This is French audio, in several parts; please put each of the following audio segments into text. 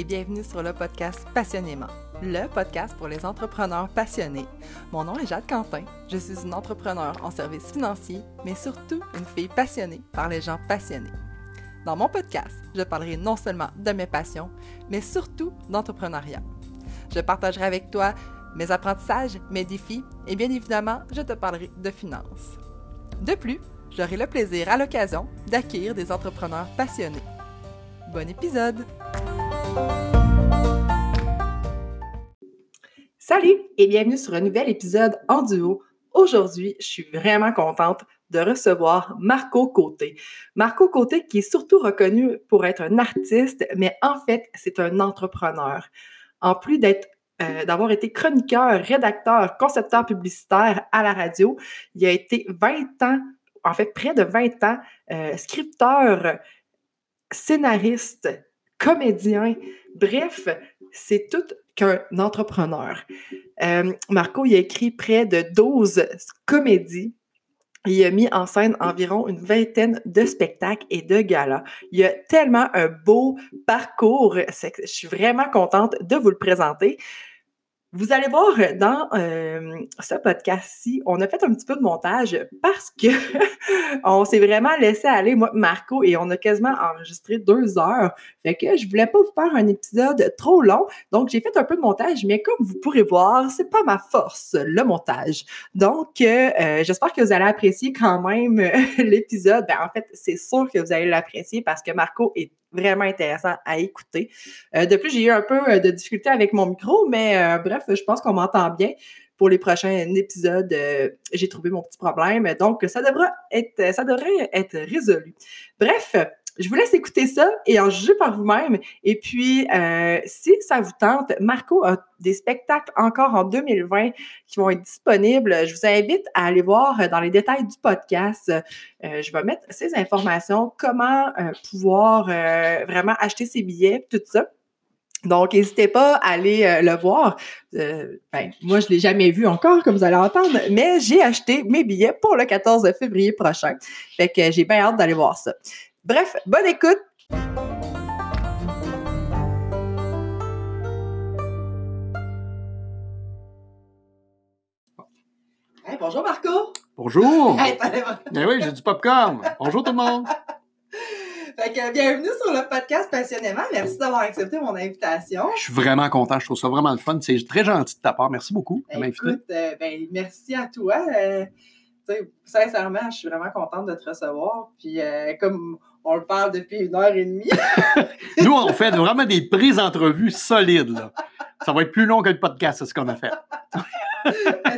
et bienvenue sur le podcast Passionnément, le podcast pour les entrepreneurs passionnés. Mon nom est Jade Quentin, je suis une entrepreneur en services financiers, mais surtout une fille passionnée par les gens passionnés. Dans mon podcast, je parlerai non seulement de mes passions, mais surtout d'entrepreneuriat. Je partagerai avec toi mes apprentissages, mes défis et bien évidemment, je te parlerai de finances. De plus, j'aurai le plaisir à l'occasion d'accueillir des entrepreneurs passionnés. Bon épisode! Salut et bienvenue sur un nouvel épisode en duo. Aujourd'hui, je suis vraiment contente de recevoir Marco Côté. Marco Côté qui est surtout reconnu pour être un artiste, mais en fait, c'est un entrepreneur. En plus euh, d'avoir été chroniqueur, rédacteur, concepteur publicitaire à la radio, il a été 20 ans, en fait près de 20 ans, euh, scripteur, scénariste, comédien. Bref, c'est tout qu'un entrepreneur. Euh, Marco, il a écrit près de 12 comédies. Il a mis en scène environ une vingtaine de spectacles et de galas. Il a tellement un beau parcours. Je suis vraiment contente de vous le présenter. Vous allez voir dans euh, ce podcast-ci, on a fait un petit peu de montage parce que on s'est vraiment laissé aller, moi, Marco, et on a quasiment enregistré deux heures. Fait que je voulais pas vous faire un épisode trop long, donc j'ai fait un peu de montage, mais comme vous pourrez voir, c'est pas ma force, le montage. Donc, euh, euh, j'espère que vous allez apprécier quand même l'épisode. Ben, en fait, c'est sûr que vous allez l'apprécier parce que Marco est vraiment intéressant à écouter. Euh, de plus, j'ai eu un peu euh, de difficulté avec mon micro, mais euh, bref, je pense qu'on m'entend bien. Pour les prochains épisodes, j'ai trouvé mon petit problème, donc ça devrait être, ça devrait être résolu. Bref, je vous laisse écouter ça et en juger par vous-même. Et puis, euh, si ça vous tente, Marco a des spectacles encore en 2020 qui vont être disponibles. Je vous invite à aller voir dans les détails du podcast. Euh, je vais mettre ces informations, comment euh, pouvoir vraiment acheter ses billets, tout ça. Donc, n'hésitez pas à aller le voir. ben, moi, je l'ai jamais vu encore, comme vous allez entendre, mais j'ai acheté mes billets pour le 14 février prochain. Fait que j'ai bien hâte d'aller voir ça. Bref, bonne écoute! bonjour Marco! Bonjour! ben oui, j'ai du popcorn. Bonjour tout le monde! Fait que bienvenue sur le podcast Passionnément. Merci d'avoir accepté mon invitation. Je suis vraiment content. Je trouve ça vraiment le fun. C'est très gentil de ta part. Merci beaucoup de m'inviter. Écoute, euh, ben, merci à toi. Euh, sincèrement, je suis vraiment contente de te recevoir. Puis euh, comme on le parle depuis une heure et demie. Nous, on fait vraiment des prises d'entrevue solides. Là. Ça va être plus long que le podcast, c'est ce qu'on a fait.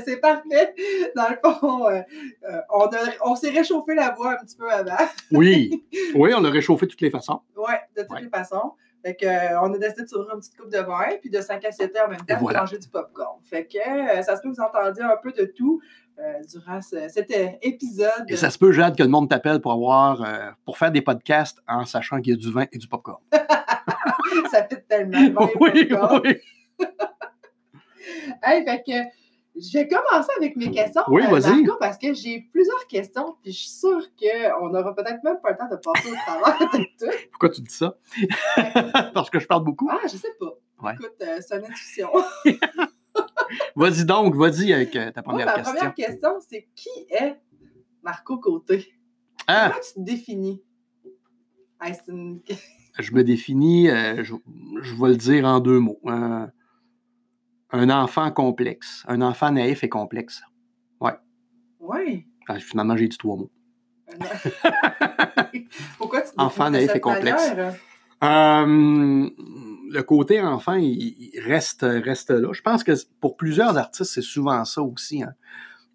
C'est parfait. Dans le fond, euh, euh, on, on s'est réchauffé la voix un petit peu avant. oui, oui, on l'a réchauffé de toutes les façons. Oui, de toutes les façons. Fait que, euh, on a décidé de s'ouvrir une petite coupe de vin, puis de 5 à 7 heures en même temps, de manger du popcorn. Fait que ça se peut que vous entendiez un peu de tout. Euh, durant cet euh, épisode. Et ça se peut, Jade, que le monde t'appelle pour avoir euh, pour faire des podcasts en sachant qu'il y a du vin et du popcorn. ça fait tellement bon. Oui, oui. hey, fait que je vais commencer avec mes questions. Oui, vas-y. Parce que j'ai plusieurs questions, puis je suis sûre qu'on n'aura peut-être même pas le temps de passer au travers de tout. Pourquoi tu dis ça? parce que je parle beaucoup? Ah, je sais pas. Écoute, c'est une intuition. vas-y donc, vas-y avec euh, ta première question. Ma première question, c'est qui est Marco Côté? Ah. Comment tu te définis? Je me définis, euh, je, vais le dire en deux mots. Un enfant complexe. Un enfant naïf et complexe. Ouais. Oui. Ah, finalement, j'ai dit trois mots. Pourquoi tu Enfant naïf et complexe. Euh, le côté enfant, il, reste, reste là. Je pense que pour plusieurs artistes, c'est souvent ça aussi. Hein.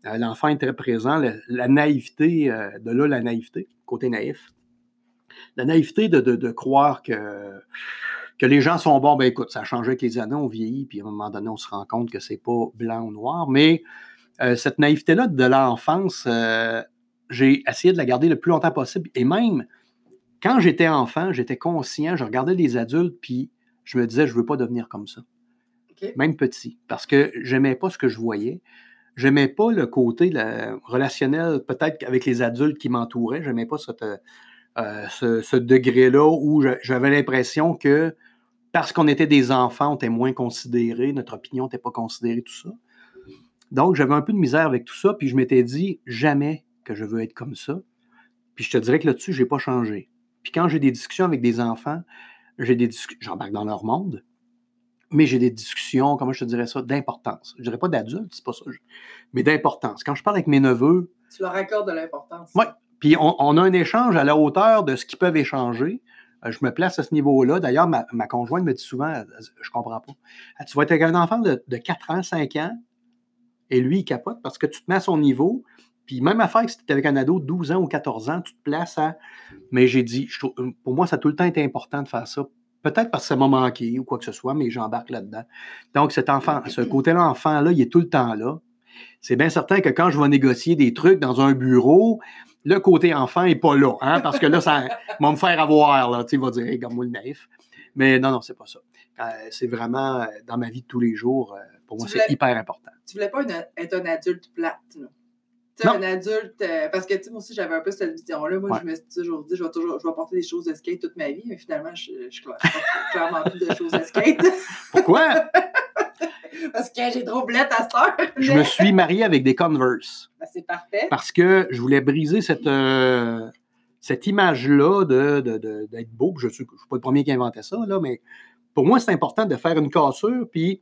Euh, l'enfant est très présent, la, naïveté, euh, de là la naïveté, côté naïf. La naïveté de, croire que, que les gens sont bons, ben écoute, ça a changé avec les années, on vieillit, puis à un moment donné, on se rend compte que c'est pas blanc ou noir. Mais euh, cette naïveté-là de l'enfance, j'ai essayé de la garder le plus longtemps possible. Et même quand j'étais enfant, j'étais conscient, je regardais les adultes, puis je me disais, je ne veux pas devenir comme ça. Même petit. Parce que j'aimais pas ce que je voyais. J'aimais pas le côté relationnel, peut-être avec les adultes qui m'entouraient. J'aimais pas euh, ce, degré-là où j'avais l'impression que parce qu'on était des enfants, on était moins considérés, notre opinion n'était pas considérée, tout ça. Donc, j'avais un peu de misère avec tout ça, puis je m'étais dit jamais que je veux être comme ça. Puis je te dirais que là-dessus, je n'ai pas changé. Puis quand j'ai des discussions avec des enfants, j'ai des j'embarque dans leur monde, mais j'ai des discussions, comment je te dirais ça, d'importance. Je dirais pas d'adultes, c'est pas ça, mais d'importance. Quand je parle avec mes neveux. Tu leur accordes de l'importance. Oui. Puis on, a un échange à la hauteur de ce qu'ils peuvent échanger. Euh, je me place à ce niveau-là. D'ailleurs, ma, conjointe me dit souvent, je comprends pas. Tu vas être avec un enfant de, 4 ans, 5 ans, et lui, il capote parce que tu te mets à son niveau. Puis même affaire que si tu avec un ado de 12 ans ou 14 ans, tu te places à. Mais j'ai dit, pour moi, ça a tout le temps été important de faire ça. Peut-être parce que ça m'a manqué ou quoi que ce soit, mais j'embarque là-dedans. Donc, cet enfant, ce côté-là, enfant-là, il est tout le temps là. C'est bien certain que quand je vais négocier des trucs dans un bureau, le côté enfant n'est pas là, hein, parce que là, ça va me faire avoir, là, tu sais, va dire, hey, moi le naïf. Mais non, non, c'est pas ça. Euh, c'est vraiment, euh, dans ma vie de tous les jours, euh, pour moi, c'est hyper important. Tu voulais pas être un adulte plate, là? Tu un adulte, parce que, moi aussi, j'avais un peu cette vision-là. Moi, je me suis toujours dit, je vais toujours, je vais porter des choses de skate toute ma vie, mais finalement, je, je, je clairement plus de choses de skate. Pourquoi? Parce que j'ai trop blette à cette Je me suis marié avec des Converse. Ben, c'est parfait. Parce que je voulais briser cette, euh, cette image-là d'être de, de, beau. Je ne suis, pas le premier qui a inventé ça, là, mais pour moi, c'est important de faire une cassure. Puis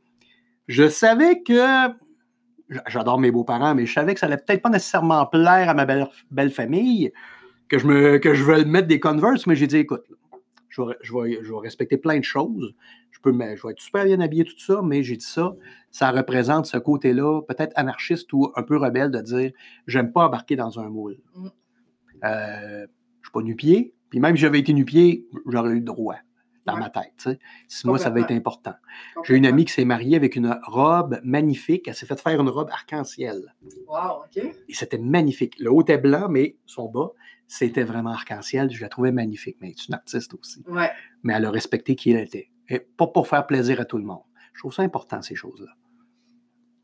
je savais que. J'adore mes beaux-parents, mais je savais que ça allait peut-être pas nécessairement plaire à ma belle, belle famille, que je, me, que je veux mettre des Converse, mais j'ai dit, écoute, je vais, je, vais, je vais, respecter plein de choses peux, je vais être super bien habillé, tout ça, mais j'ai dit ça, ça représente ce côté-là, peut-être anarchiste ou un peu rebelle, de dire j'aime pas embarquer dans un moule. Mm. Euh, je ne suis pas nu-pied, puis même si j'avais été nu-pied, j'aurais eu le droit dans ma tête. Si moi, ça va être important. J'ai une amie qui s'est mariée avec une robe magnifique. Elle s'est fait faire une robe arc-en-ciel. Wow, OK. Et c'était magnifique. Le haut était blanc, mais son bas, c'était vraiment arc-en-ciel. Je la trouvais magnifique. Mais c'est une artiste aussi. Ouais. Mais elle a respecté qui elle était et pas pour faire plaisir à tout le monde. Je trouve ça important, ces choses-là.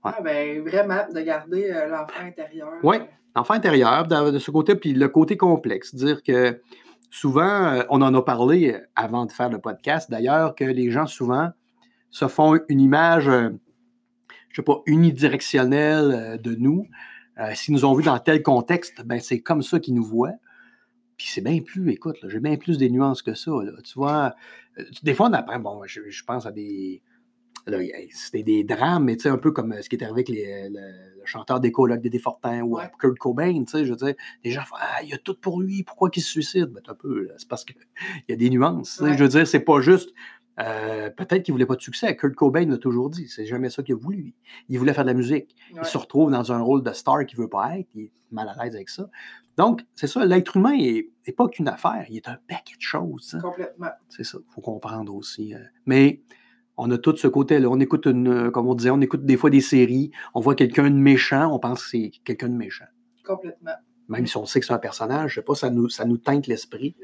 Ah, ben, vraiment, de garder euh, l'enfant intérieur. Oui, l'enfant intérieur, de, ce côté, puis le côté complexe. Dire que souvent, euh, on en a parlé avant de faire le podcast, d'ailleurs, que les gens, souvent, se font une image, euh, je sais pas, unidirectionnelle de nous. S'ils nous ont vus dans tel contexte, ben, c'est comme ça qu'ils nous voient. Puis c'est bien plus, écoute, j'ai bien plus des nuances que ça. Tu vois, euh, des fois, on apprend, bon, je, pense à des. C'était des drames, mais tu sais, un peu comme euh, ce qui est arrivé avec le, chanteur d'écologue des Défortins ou Kurt Cobain, tu sais, je veux dire, les gens font Ah, il y a tout pour lui, pourquoi qu'il se suicide? Ben, un peu, c'est parce qu'il y a des nuances. Je veux dire, c'est pas juste. Euh, peut-être qu'il voulait pas de succès. Kurt Cobain l'a toujours dit. C'est jamais ça qu'il a voulu. Il voulait faire de la musique. Il se retrouve dans un rôle de star qu'il veut pas être. Il est mal à l'aise avec ça. Donc, c'est ça, l'être humain n'est pas qu'une affaire, il est un paquet de choses. Hein. Complètement. C'est ça, il faut comprendre aussi. Euh. Mais on a tout ce côté-là. On écoute, une, comme on disait, on écoute des fois des séries, on voit quelqu'un de méchant, on pense que c'est quelqu'un de méchant. Complètement. Même si on sait que c'est un personnage, je sais pas, ça nous, ça nous teinte l'esprit.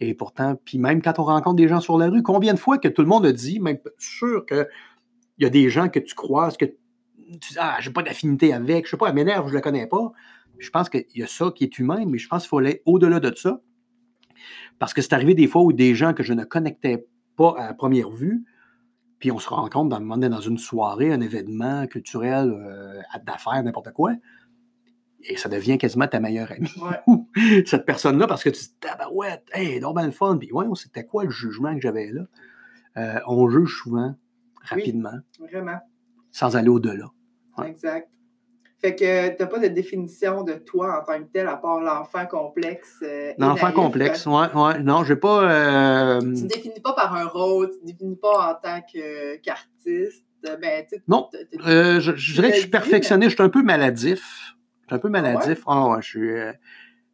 Et pourtant, puis même quand on rencontre des gens sur la rue, combien de fois que tout le monde a dit, même sûr qu'il y a des gens que tu croises, que tu dis, ah, j'ai pas d'affinité avec, je sais pas, elle m'énerve, je la connais pas. Je pense qu'il y a ça qui est humain, mais je pense qu'il faut aller au-delà de ça. Parce que c'est arrivé des fois où des gens que je ne connectais pas à première vue, puis on se rencontre dans, dans une soirée, un événement culturel, euh, d'affaires, n'importe quoi, et ça devient quasiment ta meilleure amie. Cette personne-là, parce que tu te dis, ouais, hey, donc le fun. Puis, ouais, c'était quoi le jugement que j'avais là? Euh, on juge souvent, rapidement. vraiment. Sans aller au-delà. Exact. Fait que tu n'as pas de définition de toi en tant que tel, à part l'enfant complexe. Euh, l'enfant complexe, oui, ouais. Non, j'ai pas. Euh... Tu ne définis pas par un rôle, tu ne définis pas en tant qu'artiste. ben, non, euh, je, dirais que je suis perfectionniste, je suis un peu maladif. Je suis un peu maladif. Ah ouais, je suis. Euh,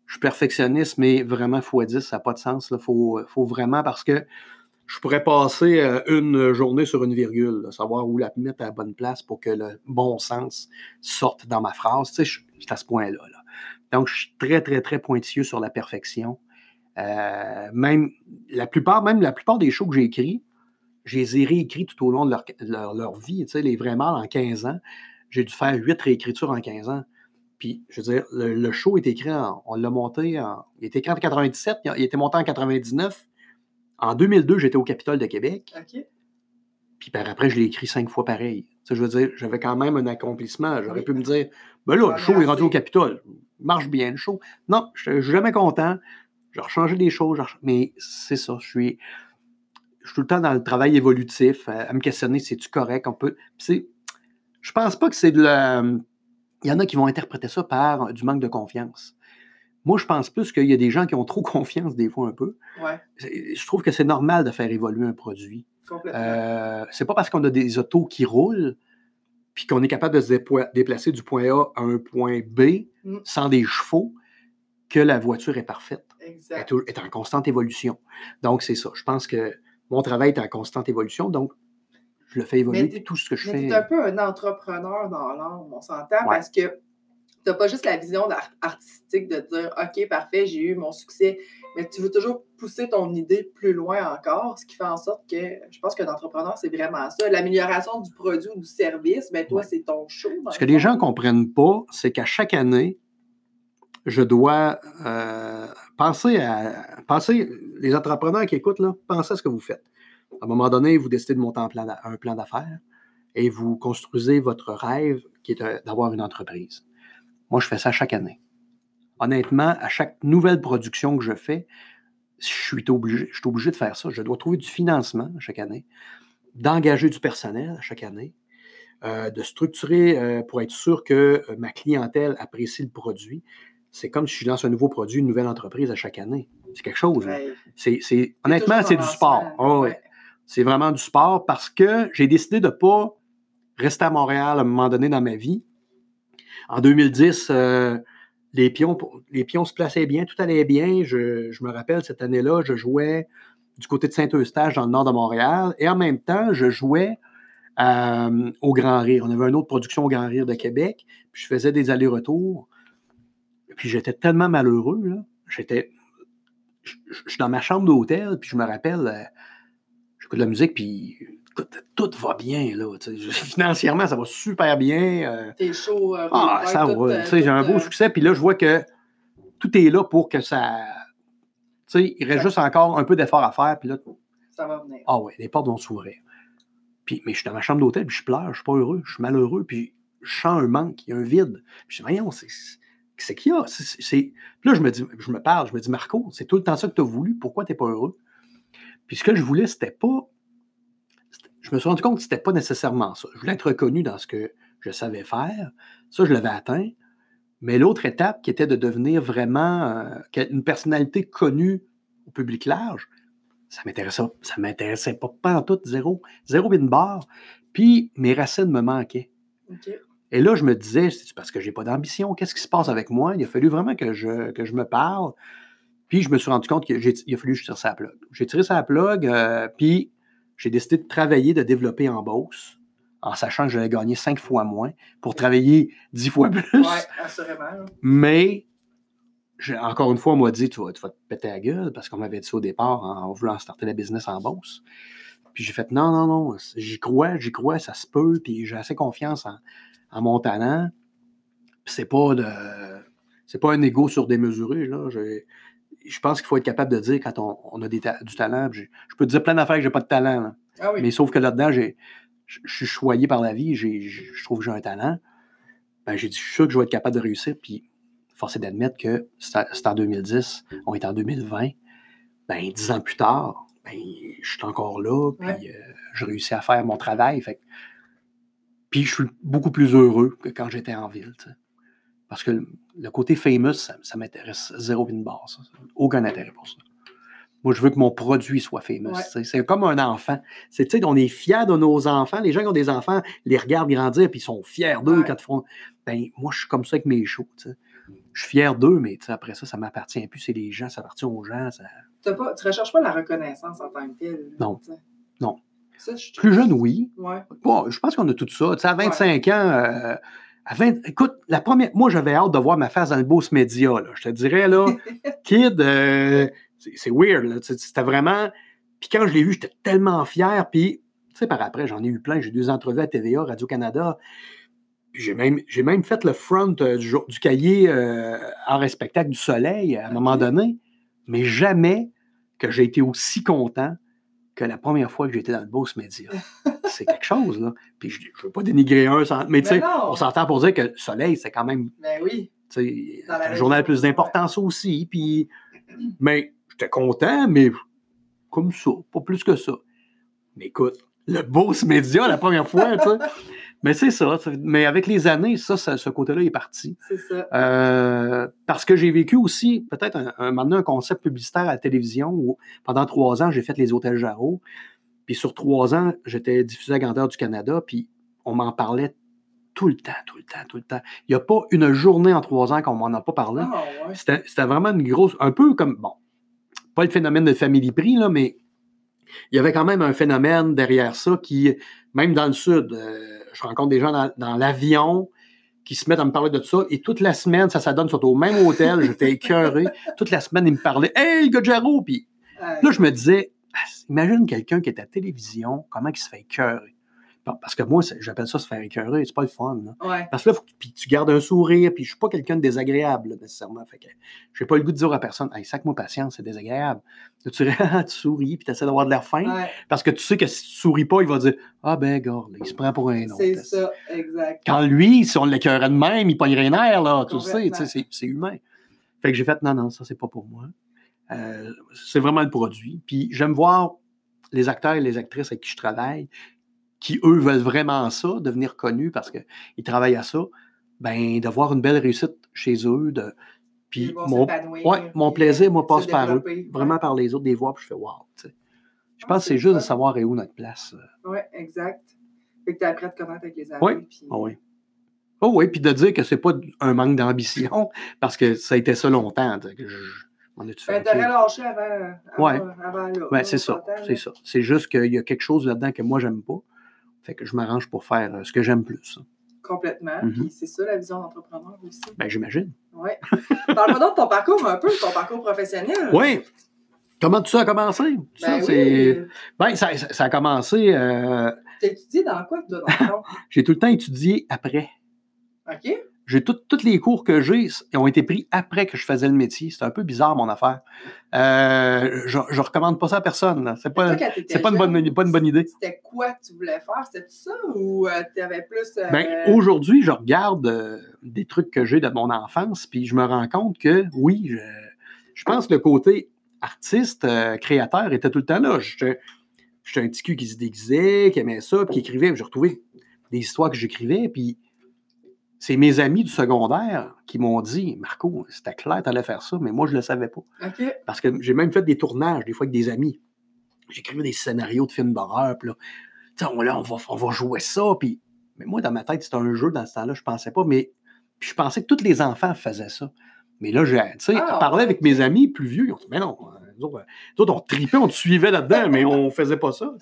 je suis perfectionniste, mais vraiment x10, ça n'a pas de sens. Il faut, faut, vraiment, parce que je pourrais passer euh, une journée sur une virgule, savoir où la mettre à la bonne place pour que le bon sens sorte dans ma phrase. Tu sais, je, suis à ce point-là. Donc, je suis très, très, très pointilleux sur la perfection. Euh, même la plupart, même la plupart des shows que j'ai écrits, je les ai réécrits tout au long de leur, leur, vie. Tu sais, les vrais mâles en 15 ans, j'ai dû faire huit réécritures en 15 ans. Puis, je veux dire, le, show est écrit, on l'a monté, en, il est écrit en 97, il, était monté en 99. En 2002, j'étais au Capitole de Québec. Puis par après, je l'ai écrit cinq fois pareil. je veux dire, j'avais quand même un accomplissement. J'aurais pu me dire, ben là, le show est rendu au Capitole. Marche bien, le show. Non, je suis jamais content. J'ai rechangé des choses. Mais c'est ça, je suis, je suis tout le temps dans le travail évolutif, à, me questionner, c'est-tu correct? On peut. Je pense pas que c'est de la. Il y en a qui vont interpréter ça par du manque de confiance. Moi, je pense plus qu'il y a des gens qui ont trop confiance des fois un peu. Je trouve que c'est normal de faire évoluer un produit. Euh, c'est pas parce qu'on a des autos qui roulent puis qu'on est capable de se déplacer du point A à un point B mm. sans des chevaux que la voiture est parfaite. Exact. Elle est en constante évolution. Donc, c'est ça. Je pense que mon travail est en constante évolution. Donc, je le fais évoluer. tout ce que je fais. Tu es un peu un entrepreneur dans l'âme, on s'entend, parce que tu n'as pas juste la vision artistique de dire OK, parfait, j'ai eu mon succès, mais tu veux toujours pousser ton idée plus loin encore, ce qui fait en sorte que je pense qu'un entrepreneur, c'est vraiment ça. L'amélioration du produit ou du service, mais ben, toi, c'est ton show. Ce que les gens ne comprennent pas, c'est qu'à chaque année, je dois euh, penser à. Penser, les entrepreneurs qui écoutent, là, pensez à ce que vous faites. À un moment donné, vous décidez de monter un plan d'affaires et vous construisez votre rêve qui est d'avoir une entreprise. Moi, je fais ça chaque année. Honnêtement, à chaque nouvelle production que je fais, je suis obligé, je suis obligé de faire ça. Je dois trouver du financement chaque année, d'engager du personnel chaque année, euh, de structurer euh, pour être sûr que euh, ma clientèle apprécie le produit. C'est comme si je lance un nouveau produit, une nouvelle entreprise à chaque année. C'est quelque chose. C'est, honnêtement, c'est du sport. Oh, c'est vraiment du sport parce que j'ai décidé de ne pas rester à Montréal à un moment donné dans ma vie en 2010, euh, les, pions, les pions se plaçaient bien, tout allait bien. Je, me rappelle, cette année-là, je jouais du côté de Saint-Eustache, dans le nord de Montréal, et en même temps, je jouais euh, au Grand Rire. On avait une autre production au Grand Rire de Québec, puis je faisais des allers-retours. Puis j'étais tellement malheureux, J'étais. Je, suis dans ma chambre d'hôtel, puis je me rappelle, euh, de la musique, puis tout va bien, là. Financièrement, ça va super bien. Euh. T'es chaud. Euh, ah, ça va. Euh, j'ai un beau succès. Puis là, je vois que tout est là pour que ça. Tu sais, il reste juste encore un peu d'effort à faire. Puis là. Ça va venir. Ah ouais, les portes vont s'ouvrir. Puis, mais je suis dans ma chambre d'hôtel, puis je pleure, je suis pas heureux, je suis malheureux, puis je sens un manque, il y a un vide. Puis je dis, voyons, c'est qu'il y a. Puis là, je me dis, je me parle, je me dis, Marco, c'est tout le temps ça que tu as voulu, pourquoi tu n'es pas heureux? Puis ce que je voulais, c'était pas je me suis rendu compte que ce n'était pas nécessairement ça. Je voulais être reconnu dans ce que je savais faire. Ça, je l'avais atteint. Mais l'autre étape qui était de devenir vraiment euh, une personnalité connue au public large, ça m'intéressait, ça m'intéressait pas, pas en tout, zéro, zéro bin barre. Puis mes racines me manquaient. Et là, je me disais, c'est parce que j'ai pas d'ambition, qu'est-ce qui se passe avec moi? Il a fallu vraiment que je, que je me parle. Puis je me suis rendu compte qu'il a fallu que je tire sa plug. J'ai tiré sa plug, euh, puis j'ai décidé de travailler, de développer en bourse, en sachant que j'allais gagner cinq fois moins pour travailler dix fois plus. Oui, assurément. Mais, encore une fois, on m'a dit tu vas, te péter la gueule parce qu'on m'avait dit ça au départ en, voulant starter la business en bourse. Puis j'ai fait non, non, non, j'y crois, j'y crois, ça se peut, puis j'ai assez confiance en, mon talent. c'est pas de. C'est pas un ego surdémesuré, là je pense qu'il faut être capable de dire quand on, a du talent. Je, peux te dire plein d'affaires que j'ai pas de talent. Ah Mais sauf que là-dedans, je suis choyé par la vie, je trouve que j'ai un talent. Ben, j'ai dit, je suis sûr que je vais être capable de réussir. Puis, force est d'admettre que c'est en 2010, on est en 2020. Ben, dix ans plus tard, ben, je suis encore là, puis euh, je réussis à faire mon travail. Fait, puis, je suis beaucoup plus heureux que quand j'étais en ville. Parce que le côté famous, ça, m'intéresse zéro une barre. Aucun intérêt pour ça. Moi, je veux que mon produit soit famous. C'est comme un enfant. C'est, on est fiers de nos enfants. Les gens qui ont des enfants les regardent grandir puis ils sont fiers d'eux quand ils font. Ben, moi, je suis comme ça avec mes shows. Je suis fier d'eux, mais après ça, ça ne m'appartient plus. C'est les gens, ça appartient aux gens. tu ne recherches pas la reconnaissance en tant que tel. Non. Non. Plus jeune, oui. Bon, je pense qu'on a tout ça. à 25 ans, euh, écoute, la première, moi, j'avais hâte de voir ma face dans le Boss Media. Là. Je te dirais, là, kid, euh, c'est weird. C'était vraiment. Puis quand je l'ai vu, j'étais tellement fier. Puis, tu sais, par après, j'en ai eu plein. J'ai eu deux entrevues à TVA, Radio-Canada. J'ai même, même fait le front euh, du, du, cahier euh, en spectacle du soleil à un moment donné. Mais jamais que j'ai été aussi content que la première fois que j'étais dans le Beauce Média. c'est quelque chose, là. Puis je ne veux pas dénigrer un, mais tu sais, on s'entend pour dire que le soleil, c'est quand même. Ben oui. C'est un journal plus d'importance aussi. Puis, mais j'étais content, mais comme ça, pas plus que ça. Mais écoute, le Beauce Média, la première fois, tu sais. Mais c'est ça. Mais avec les années, ça, ce côté-là est parti. C'est ça. Euh, parce que j'ai vécu aussi, peut-être un, un, un concept publicitaire à la télévision où pendant trois ans, j'ai fait les hôtels Jarreau. Puis sur trois ans, j'étais diffusé à grandeur du Canada, puis on m'en parlait tout le temps, tout le temps, tout le temps. Il n'y a pas une journée en trois ans qu'on m'en a pas parlé. Ah, ouais. C'était vraiment une grosse. Un peu comme. Bon, pas le phénomène de Family Prix, là, mais il y avait quand même un phénomène derrière ça qui, même dans le Sud, euh, je rencontre des gens dans, dans l'avion qui se mettent à me parler de ça. Et toute la semaine, ça, ça donne surtout au même hôtel. J'étais écœuré. Toute la semaine, ils me parlaient Hey, Gojaro! Puis là, je me disais, ah, imagine quelqu'un qui est à la télévision, comment il se fait écœurer. Parce que moi, j'appelle ça se faire écœurer. C'est pas le fun. Là. Ouais. Parce que là, faut que puis tu gardes un sourire, puis je suis pas quelqu'un de désagréable, là, nécessairement. Fait que j'ai pas le goût de dire à personne, hey, sac-moi patience, c'est désagréable. Là, tu, tu souris, puis tu essaies d'avoir de l'air fin. Ouais. Parce que tu sais que si tu souris pas, il va dire, ah ben, gars, il se prend pour un autre. C'est ça, exact. Quand lui, si on l'écœurait de même, il pognerait un air, là, tu sais, c'est humain. Fait que j'ai fait, non, non, ça, c'est pas pour moi. Euh, c'est vraiment le produit. Puis j'aime voir les acteurs et les actrices avec qui je travaille, qui, eux, veulent vraiment ça, devenir connus parce qu'ils travaillent à ça, ben, de voir une belle réussite chez eux, de... Puis mon, ouais, mon plaisir, moi, se passe par eux. Vraiment par les autres, des voir, puis je fais wow. Je Ah, pense que c'est juste de savoir est où notre place. euh. Oui, exact. Fait que tu appris à te connaître avec les puis- Ah oui. Oh oui, puis de dire que c'est pas un manque d'ambition, parce que ça a été ça longtemps. que je- Ben, fait, lâché avant, avant, Ouais. avant là. C'est ça, c'est ça. C'est juste qu'il y a quelque chose là-dedans que moi, j'aime pas. Fait que je m'arrange pour faire euh, ce que j'aime plus. Complètement. Mhm. Puis c'est ça la vision d'entrepreneur aussi. Ben, j'imagine. Oui. Parle-moi donc de ton parcours un peu, ton parcours professionnel. Oui. Comment tout ça a commencé? Ça, Ben c'est- oui. ben, ça, ça- ça a commencé. euh, T'as étudié dans quoi, toi, dans j'ai tout le temps étudié après. OK? J'ai tous les cours que j'ai ont été pris après que je faisais le métier. C'est un peu bizarre, mon affaire. Euh, je ne recommande pas ça à personne. C'est pas, Toi, c'est pas, une bonne, jeune, pas une bonne idée. C'était quoi que tu voulais faire? C'était ça ou euh, tu avais plus. euh, Ben, aujourd'hui, je regarde des trucs que j'ai de mon enfance, puis je me rends compte que oui, je, je pense que le côté artiste, créateur était tout le temps là. J'étais j'étais un petit cul qui se déguisait, qui aimait ça, puis qui écrivait. J'ai retrouvé des histoires que j'écrivais, puis c'est mes amis du secondaire qui m'ont dit Marco, c'était clair, tu allais faire ça, mais moi, je ne le savais pas. Parce que j'ai même fait des tournages, des fois avec des amis. J'écrivais des scénarios de films d'horreur, puis là, on, là, on, va, on va jouer ça, puis... Mais moi, dans ma tête, c'était un jeu dans ce temps-là, je pensais pas, mais puis je pensais que tous les enfants faisaient ça. Mais là, j'ai, Ah, parler avec mes amis plus vieux, ils ont dit, mais non, nous autres, nous autres, on tripait, on te suivait là-dedans, mais on faisait pas ça.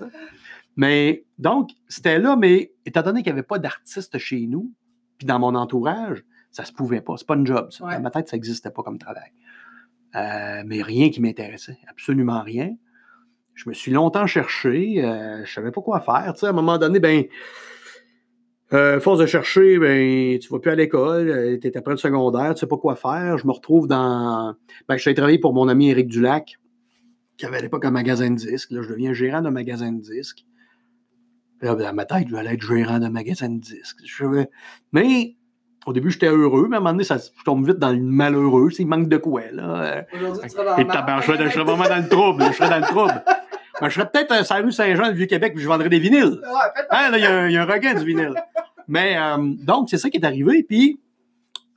Mais donc, c'était là, mais étant donné qu'il n'y avait pas d'artistes chez nous, puis dans mon entourage, ça se pouvait pas. C'est pas une job. ça. Ouais. Dans ma tête, ça n'existait pas comme travail. Euh, mais rien qui m'intéressait, absolument rien. Je me suis longtemps cherché, euh, je savais pas quoi faire. À un moment donné, ben, euh, force de chercher, ben, tu vas plus à l'école, tu es après le secondaire, tu sais pas quoi faire. Je me retrouve dans. Ben, je suis allé travailler pour mon ami Éric Dulac, qui avait à l'époque un magasin de disques. Là, je deviens gérant d'un magasin de disques. Là, dans ma tête, je vais aller être gérant d'un magasin de disques. Je vais- Mais au début, j'étais heureux, mais à un moment donné, ça, je tombe vite dans le malheureux. Il manque de quoi, là. Aujourd'hui, tu seras dans et le je serais, vraiment dans le trouble. Je serais dans le trouble. Ben, je serais peut-être sur la rue Saint-Jean, le Vieux-Québec, puis je vendrais des vinyles. Ouais. Hein, là, il y, a un- il y a un regain du vinyle. Mais euh, donc, c'est ça qui est arrivé. Puis,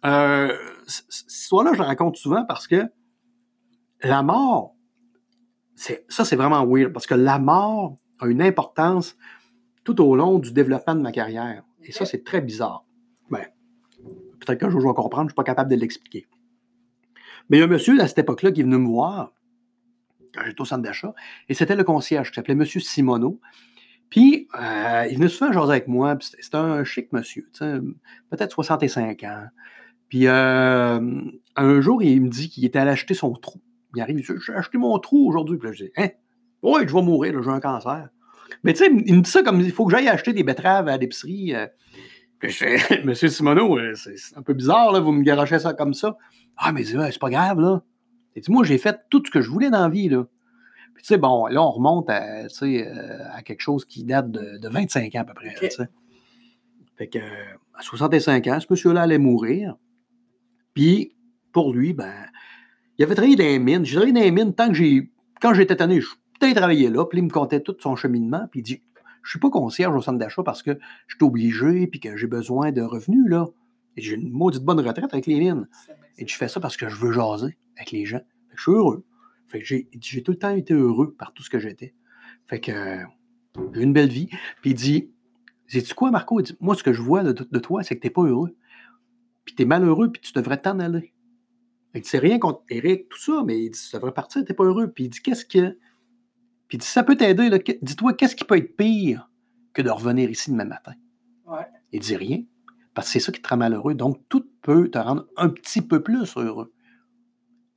euh, cette histoire-là, je la raconte souvent parce que la mort, c'est, ça, c'est vraiment weird parce que la mort a une importance tout au long du développement de ma carrière. Et ça, c'est très bizarre. Ben, peut-être qu'un jour, je vais comprendre, je ne suis pas capable de l'expliquer. Mais il y a un monsieur à cette époque-là qui est venu me voir quand j'étais au centre d'achat, et c'était le concierge qui s'appelait Monsieur Simoneau. Puis, euh, il venait souvent jaser avec moi, puis c'était un chic monsieur, peut-être 65 ans. Puis, euh, un jour, il me dit qu'il était allé acheter son trou. Il arrive, il dit J'ai acheté mon trou aujourd'hui. Puis là, je dis Hein? Oui, je vais mourir, j'ai un cancer. Mais tu sais, il me dit ça comme il faut que j'aille acheter des betteraves à l'épicerie. euh. Je Monsieur Simoneau, euh, c'est un peu bizarre, là, vous me garochez ça comme ça. Ah, mais c'est pas grave, là. Dit Moi, j'ai fait tout ce que je voulais dans la vie, là. Puis tu sais, bon, là, on remonte à, euh, à quelque chose qui date de, de 25 ans à peu près. Ok. tu sais. Fait que, à 65 ans, ce monsieur-là allait mourir. Puis, pour lui, ben, il avait travaillé dans les mines. J'ai travaillé dans les mines tant que j'ai. Quand j'étais tanné, je suis peut-être travaillé là. Puis, il me comptait tout son cheminement. Puis, il dit Je suis pas concierge au centre d'achat parce que je suis obligé. Puis, que j'ai besoin de revenus, là. Et j'ai une maudite bonne retraite avec les mines. Et je fais ça parce que je veux jaser avec les gens. Fait que je suis heureux. Fait que j'ai, j'ai tout le temps été heureux par tout ce que j'étais. Fait que euh, j'ai une belle vie. Puis il dit Sais-tu quoi, Marco? Il dit, Moi, ce que je vois de, de toi, c'est que t'es pas heureux. Puis t'es malheureux, puis tu devrais t'en aller. Il dit C'est rien contre Eric, tout ça, mais il dit Tu devrais partir, t'es pas heureux. Puis il dit Qu'est-ce que. Puis il dit Ça peut t'aider, Dis-toi, qu'est-ce qui peut être pire que de revenir ici demain matin? Ouais. Il dit rien, parce que c'est ça qui te rend malheureux. Donc, tout peut te rendre un petit peu plus heureux.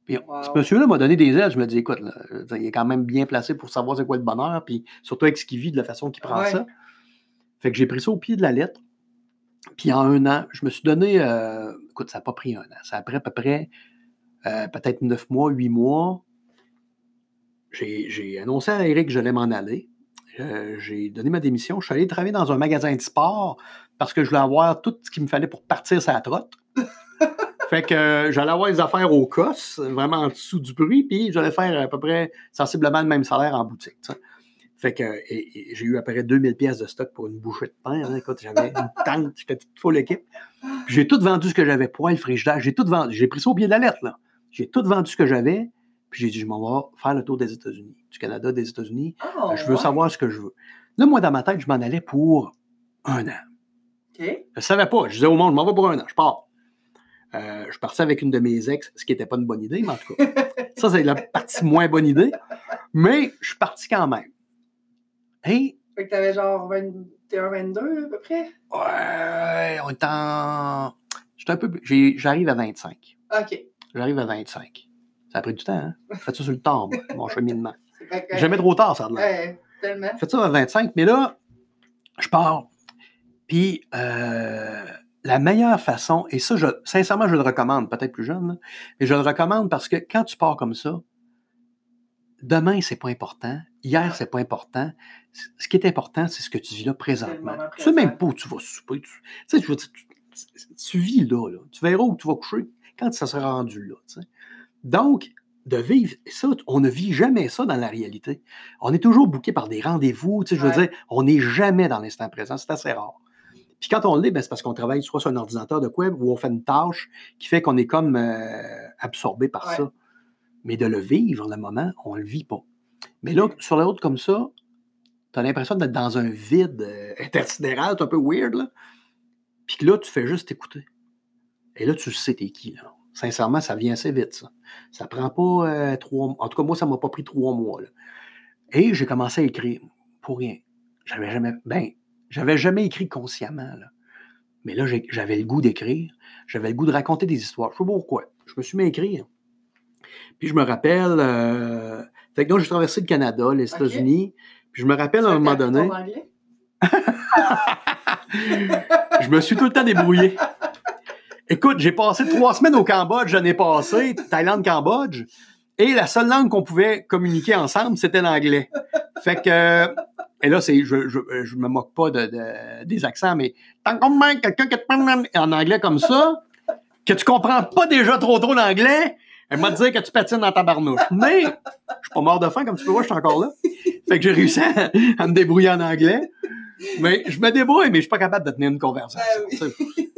Puis, Wow. ce monsieur-là m'a donné des ailes. Je me dis, écoute, là, dire, il est quand même bien placé pour savoir c'est quoi le bonheur, puis surtout avec ce qu'il vit, de la façon qu'il prend Ouais. ça. Fait que j'ai pris ça au pied de la lettre. Puis en un an, je me suis donné, euh, écoute, ça n'a pas pris un an. Ça a pris à peu près euh, peut-être neuf mois, huit mois. J'ai annoncé à Eric que j'allais m'en aller. Euh, j'ai donné ma démission. Je suis allé travailler dans un magasin de sport parce que je voulais avoir tout ce qu'il me fallait pour partir sa trotte. fait que euh, j'allais avoir les affaires au COS, vraiment en dessous du prix, puis j'allais faire à peu près sensiblement le même salaire en boutique. Fait que et j'ai eu à peu près 2000 pièces de stock pour une bouchée de pain. hein. J'avais une tente, j'étais toute full équipe. J'ai tout vendu ce que j'avais, poêle, frigidaire, j'ai tout vendu. J'ai pris ça au pied de la lettre, là. J'ai tout vendu ce que j'avais, puis j'ai dit, je m'en vais faire le tour des États-Unis, du Canada, des États-Unis. Oh, je veux ouais. savoir ce que je veux. Là, moi, dans ma tête, je m'en allais pour un an. OK. Je ne savais pas. Je disais au monde, je m'en vais pour un an, je pars. Euh, je partais avec une de mes ex, ce qui n'était pas une bonne idée, mais en tout cas, ça, c'est la partie moins bonne idée. Mais je suis parti quand même. Et, Fait que t'avais genre 21, 22 à peu près? ouais, on est en. J'étais un peu. J'arrive à 25. OK. J'arrive à 25. Ça a pris du temps, hein? Faites ça sur le temps, mon cheminement. Jamais trop tard, ça. Ouais, tellement. Faites ça à 25, mais là, je pars. Puis, euh, la meilleure façon, et ça, je, sincèrement, je le recommande, peut-être plus jeune, là, mais je le recommande parce que quand tu pars comme ça, demain, c'est pas important. Hier, c'est pas important. Ce qui est important, c'est ce que tu vis là présentement. Tu sais même pas où tu vas souper. Tu, tu sais, je veux dire, tu, tu- tu vis là, là. Tu verras où tu vas coucher quand ça sera rendu là. tu sais. Donc, de vivre ça, on ne vit jamais ça dans la réalité. On est toujours bouqué par des rendez-vous. Tu sais, je veux dire, on n'est jamais dans l'instant présent. C'est assez rare. Puis quand on l'est, ben, c'est parce qu'on travaille soit sur un ordinateur de quoi ou on fait une tâche qui fait qu'on est comme euh, absorbé par Ouais. ça. Mais de le vivre, le moment, on ne le vit pas. Mais là, sur la route comme ça, tu as l'impression d'être dans un vide euh, intersidéral, c'est un peu weird, là. Puis que là, tu fais juste écouter. Et là, tu sais t'es qui, là. Sincèrement, ça vient assez vite, ça. Ça prend pas euh, trois mois. En tout cas, moi, ça m'a pas pris trois mois, là. Et j'ai commencé à écrire pour rien. J'avais jamais. Ben, j'avais jamais écrit consciemment, là. Mais là, j'avais le goût d'écrire. J'avais le goût de raconter des histoires. Je sais pas pourquoi. Je me suis mis à écrire. Puis je me rappelle. euh, Fait que donc, j'ai traversé le Canada, les. États-Unis. Puis je me rappelle à un moment donné. anglais? je me suis tout le temps débrouillé. Écoute, j'ai passé trois semaines au Cambodge l'année passée, Thaïlande, Cambodge, et la seule langue qu'on pouvait communiquer ensemble, c'était l'anglais. Fait que, et là, c'est, je, je, je me moque pas de, de- des accents, mais tant qu'on quelqu'un qui te parle en anglais comme ça, que tu comprends pas déjà trop trop l'anglais, elle m'a dit que tu patines dans ta barnouche. Mais, je suis pas mort de faim, comme tu peux voir, je suis encore là. Fait que j'ai réussi à, à me débrouiller en anglais. Mais je me débrouille, mais je suis pas capable de tenir une conversation. Ben oui.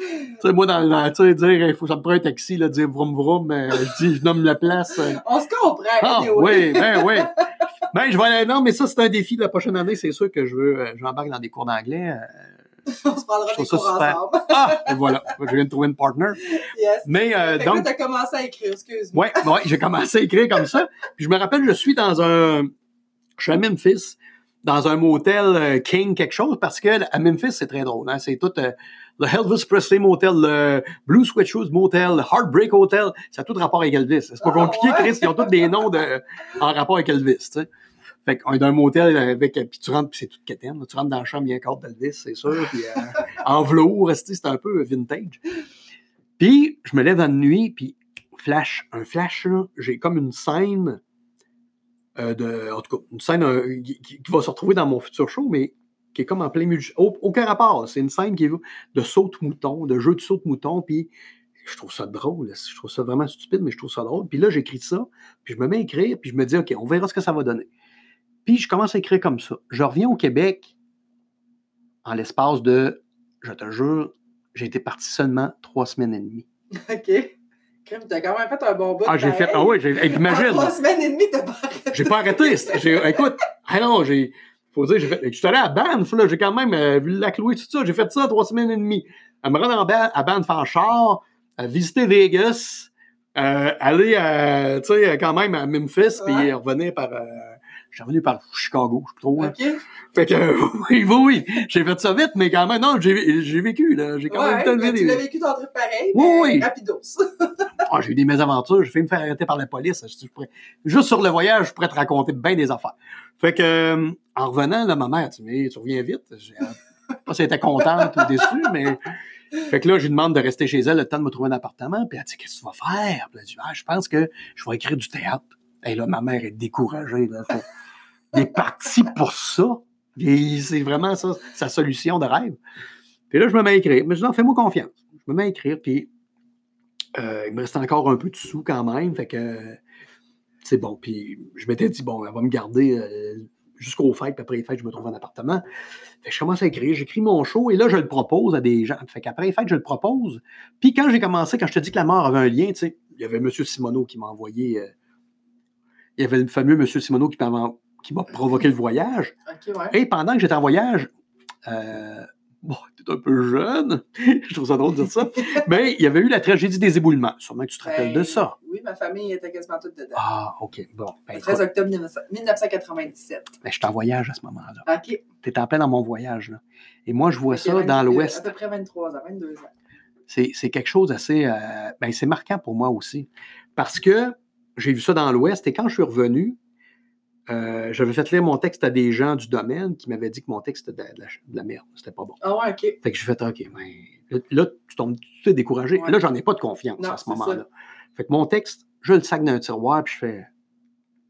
Tu sais. Moi, dans, dans- tu sais, dire, il faut que ça me prenne un taxi, là, dire vroom vroom, euh, je dis, je nomme la place. euh. On se comprend. Ah, oui, ben oui. Ben, je vais aller, non, mais ça, c'est un défi de la prochaine année, c'est sûr que je veux, euh, j'embarque dans des cours d'anglais. On se prendra Je des trouve ça cours super. ensemble. Ah, et voilà, je viens de trouver une partner. Yes. Mais, donc, t'as commencé à écrire, excuse-moi. Ouais, ouais, j'ai commencé à écrire comme ça. Puis je me rappelle, je suis dans un. Je suis à Memphis, dans un motel King quelque chose, parce que à Memphis, c'est très drôle. Hein? C'est tout le Elvis Presley Motel, le Blue Sweat Shoes Motel, le Heartbreak Hotel. Ça a tout rapport avec Elvis. C'est pas Ah, compliqué, ouais? Chris. Ils ont tous des noms de, en rapport avec Elvis, tu sais. Fait qu'on est dans un motel avec, puis tu rentres, puis c'est tout quétaine. Tu rentres dans la chambre, il y a un cadre d'Elvis, c'est sûr, puis euh, en velours, c'est un peu vintage. Puis, je me lève dans la nuit, puis flash, un flash, j'ai comme une scène euh, de, en tout cas, une scène euh, qui, qui va se retrouver dans mon futur show, mais qui est comme en plein milieu. Aucun rapport. C'est une scène qui est de saute-mouton, de jeu de saute-mouton, puis je trouve ça drôle. Je trouve ça vraiment stupide, mais je trouve ça drôle. Puis là, j'écris ça, puis je me mets à écrire, puis je me dis, OK, on verra ce que ça va donner. Puis je commence à écrire comme ça. Je reviens au Québec en l'espace de, je te jure, j'ai été parti seulement trois semaines et demie. OK. Crème, t'as quand même fait un bon bout. Ah, j'ai fait, ah oui, j'ai, hey, En imagine. trois semaines et demie, t'as pas arrêté. J'ai pas arrêté. Écoute, ah non, j'ai. Faut dire, j'ai fait. Je suis allé à Banff, là. J'ai quand même euh, vu le lac Louis, tout ça. J'ai fait ça trois semaines et demie. À me rendre en Ba- à Banff en char, à visiter Vegas, euh, aller, euh, tu sais, quand même à Memphis, puis revenir par. Je suis revenu par Chicago, je trouve. OK. Fait que, oui, oui, oui. J'ai fait ça vite, mais quand même, non, j'ai vécu, là. J'ai quand même Ouais, tout mais levé tu l'as vécu ton truc pareil, Oui, oui. rapidos. Ah, j'ai eu des mésaventures, j'ai fait me faire arrêter par la police. Je, je pourrais- juste sur le voyage, je pourrais te raconter bien des affaires. Fait que, euh, en revenant, là, ma mère, tu, mais, tu reviens vite. Euh, pas si elle était contente ou déçue, mais. Fait que là, je lui demande de rester chez elle le temps de me trouver un appartement. Puis elle dit, qu'est-ce que tu vas faire? Puis elle dit, ah, je pense que je vais écrire du théâtre. Et là, ma mère est découragée. Là. Faut- Elle est partie pour ça. C'est vraiment ça, sa solution de rêve. Puis là, je me mets à écrire. Mais je dis, non, fais-moi confiance. Je me mets à écrire, puis euh, il me reste encore un peu de sous quand même. Fait que c'est bon. Puis je m'étais dit, bon, elle va me garder euh, jusqu'aux fêtes, puis après les fêtes, je me trouve un appartement. Fait que je commence à écrire, j'écris mon show, et là, je le propose à des gens. Fait qu'après les fêtes, je le propose. Puis quand j'ai commencé, quand je te dis que la mort avait un lien, tu sais, il y avait M. Simoneau qui m'a envoyé. euh, il y avait le fameux M. Simoneau qui m'a provoqué le voyage. Ouais. Et pendant que j'étais en voyage, euh, bon, t'es un peu jeune, je trouve ça drôle de dire ça, mais il y avait eu la tragédie des éboulements. Sûrement que tu te rappelles de Ben, ça. Oui, ma famille était quasiment toute dedans. Ah, OK. Bon, ben, Le 13 écoute, octobre 1900 1997. ben, j'étais en voyage à ce moment-là. OK. T'étais en plein dans mon voyage. Là. Et moi, je vois ça dans 22 l'Ouest. À peu près 23 ans, 22 ans. C'est quelque chose d'assez. euh, ben, c'est marquant pour moi aussi. Parce que j'ai vu ça dans l'Ouest et quand je suis revenu, euh, j'avais fait lire mon texte à des gens du domaine qui m'avaient dit que mon texte était de la, de la- de la merde. C'était pas bon. Ah ouais, OK. Fait que j'ai fait, OK, ben, là, tu tombes, tu es découragé. Ouais. Là, j'en ai pas de confiance Non, à ce moment-là. Fait que mon texte, je le sac dans un tiroir, puis je fais.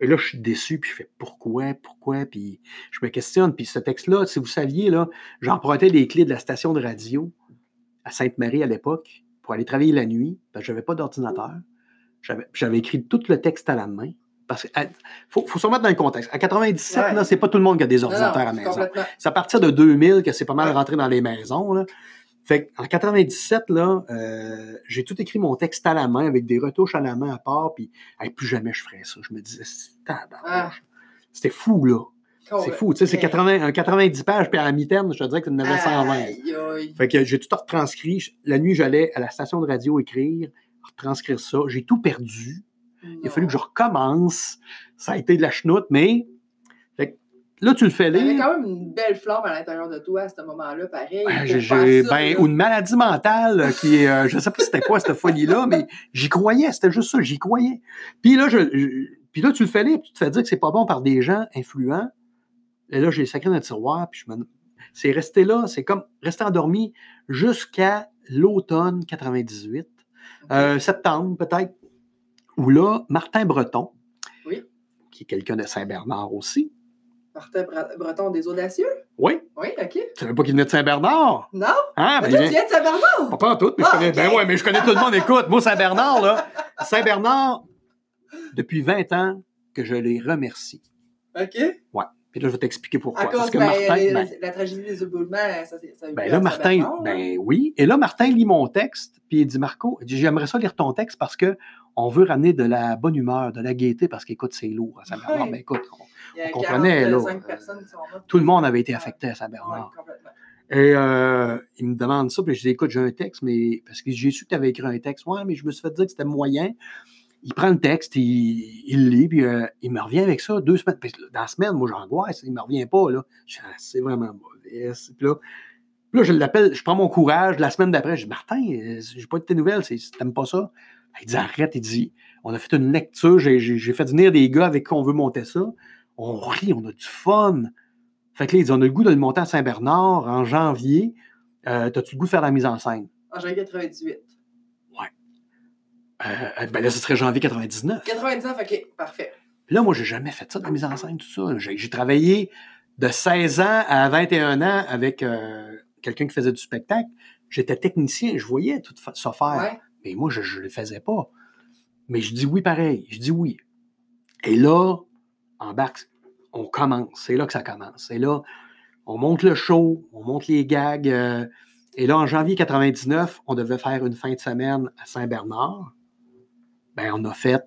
Et là, je suis déçu, puis je fais pourquoi, pourquoi, puis je me questionne. Puis ce texte-là, si vous saviez, là, j'empruntais les clés de la station de radio à Sainte-Marie à l'époque pour aller travailler la nuit, parce que j'avais pas d'ordinateur. J'avais écrit tout le texte à la main. Parce qu'il faut, faut se remettre dans le contexte. À 97, Ouais. là, c'est pas tout le monde qui a des Non, ordinateurs à la maison. C'est à partir de 2000 que c'est pas mal Ouais. rentré dans les maisons. Là. Fait en 97, là, euh, j'ai tout écrit mon texte à la main avec des retouches à la main à part, puis hey, plus jamais je ferais ça. Je me disais. Ah. C'était fou, là. C'est fou. Tu sais, c'est 80, un 90 pages, puis à la mi-terme, je te dirais que tu en avais 120. Aïe, aïe. Fait que j'ai tout retranscrit. La nuit, j'allais à la station de radio écrire, retranscrire ça. J'ai tout perdu. Il a fallu que je recommence. Ça a été de la chenoute, mais fait là, tu le fais Il y avait lire. quand même une belle flamme à l'intérieur de toi à ce moment-là, pareil. Ouais, j'ai- ça, ben, ou une maladie mentale qui est, euh, je sais pas c'était quoi cette folie-là, mais j'y croyais, c'était juste ça, j'y croyais. Puis là, je, je- puis là, tu le fais lire, puis tu te fais dire que c'est pas bon par des gens influents. Et là, j'ai sacré dans le tiroir, puis je me, c'est resté là, c'est comme rester endormi jusqu'à l'automne 98, euh, septembre peut-être, où là, Martin Breton, Oui. qui est quelqu'un de Saint-Bernard aussi, Martin Bre- Breton des Audacieux? oui, Oui, OK. tu savais pas qu'il venait de Saint-Bernard? Non? Hein? Mais toi, tu viens de Saint-Bernard? Pas, pas en tout, mais je Ah, connais. Ben ouais, mais je connais tout le monde. Écoute, moi, Saint-Bernard, là, Saint-Bernard, depuis 20 ans que je les remercie. OK. Puis là, je vais t'expliquer pourquoi. À Parce cause que ben, Martin, les- ben, la tragédie des éboulements, ça, c'est- ça a eu ben lieu là, Martin, Saint-Bernard, ben oui. Et là, Martin lit mon texte, puis il dit Marco, il dit, j'aimerais ça lire ton texte parce que on veut ramener de la bonne humeur, de la gaieté, parce qu'écoute, c'est lourd à Saint-Bernard. Ouais. Ben écoute, on- Il y a on comprenait, là, 45 personnes qui sont mortes. tout le monde avait été affecté à Saint-Bernard. Et euh, il me demande ça, puis je dis écoute, j'ai un texte, mais parce que j'ai su que tu avais écrit un texte. Ouais, mais je me suis fait dire que c'était moyen. Il prend le texte, il, lit, puis euh, il me revient avec ça deux semaines. Dans la semaine, moi, j'angoisse, il me revient pas. Là. Je dis, Ah, c'est vraiment mauvais. Puis là, là, je l'appelle, je prends mon courage. La semaine d'après, je dis Martin, euh, j'ai pas de tes nouvelles, t'aimes pas ça? Il dit arrête, il dit on a fait une lecture, j'ai- j'ai j'ai fait venir des gars avec qui on veut monter ça. On rit, on a du fun. Fait que là, il dit on a le goût de le monter à Saint-Bernard en janvier. Euh, T'as-tu le goût de faire la mise en scène? En janvier 98. Euh, ben là, ce serait janvier 99. 99, OK, parfait. Puis là, moi, j'ai jamais fait ça de la mise en scène, tout ça. J'ai travaillé de 16 ans à 21 ans avec euh, quelqu'un qui faisait du spectacle. J'étais technicien, je voyais tout ça faire. Ouais. Mais moi, je ne le faisais pas. Mais je dis oui pareil. Je dis oui. Et là, embarque, on commence. C'est là que ça commence. Et là, on monte le show, on monte les gags. euh, et là, en janvier 99, on devait faire une fin de semaine à Saint-Bernard. Ben, on a fait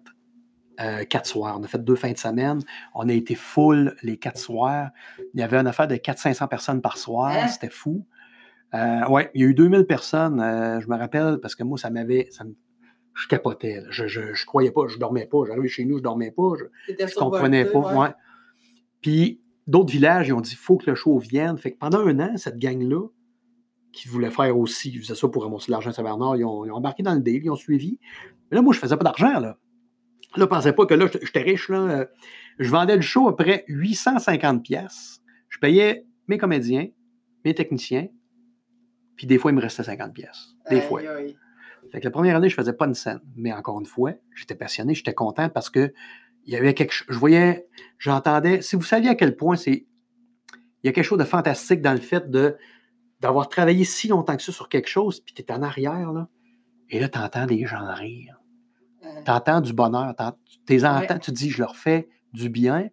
euh, quatre soirs. On a fait deux fins de semaine. On a été full les quatre soirs. Il y avait une affaire de 400-500 personnes par soir. Hein? C'était fou. Euh, ouais, il y a eu 2000 personnes. euh, je me rappelle parce que moi, ça m'avait. ça me- je capotais. là. Je, je, je croyais pas. Je dormais pas. J'arrivais chez nous, je dormais pas. Je, je comprenais pas. ouais. Puis d'autres villages, ils ont dit faut que le show vienne. Fait que pendant un an, cette gang-là, qui voulait faire aussi, ils faisaient ça pour ramasser de l'argent à Saint-Bernard, ils ont, ils ont embarqué dans le deal, ils ont suivi. Mais là, moi, je faisais pas d'argent, là. Là, pensais pas que là, j'étais- riche, là. Euh, Je vendais le show à près 850 pièces. Je payais mes comédiens, mes techniciens, puis des fois, il me restait 50 pièces. Des fois. aïe. Fait que la première année, je faisais pas une scène. Mais encore une fois, j'étais passionné, j'étais content parce que il y avait quelque chose. Je voyais, j'entendais. Si vous saviez à quel point c'est. Il y a quelque chose de fantastique dans le fait de d'avoir travaillé si longtemps que ça sur quelque chose, puis tu es en arrière, là. Et là, tu entends des gens rire. Tu entends du bonheur. Tu les entends, Ouais. tu te dis, je leur fais du bien.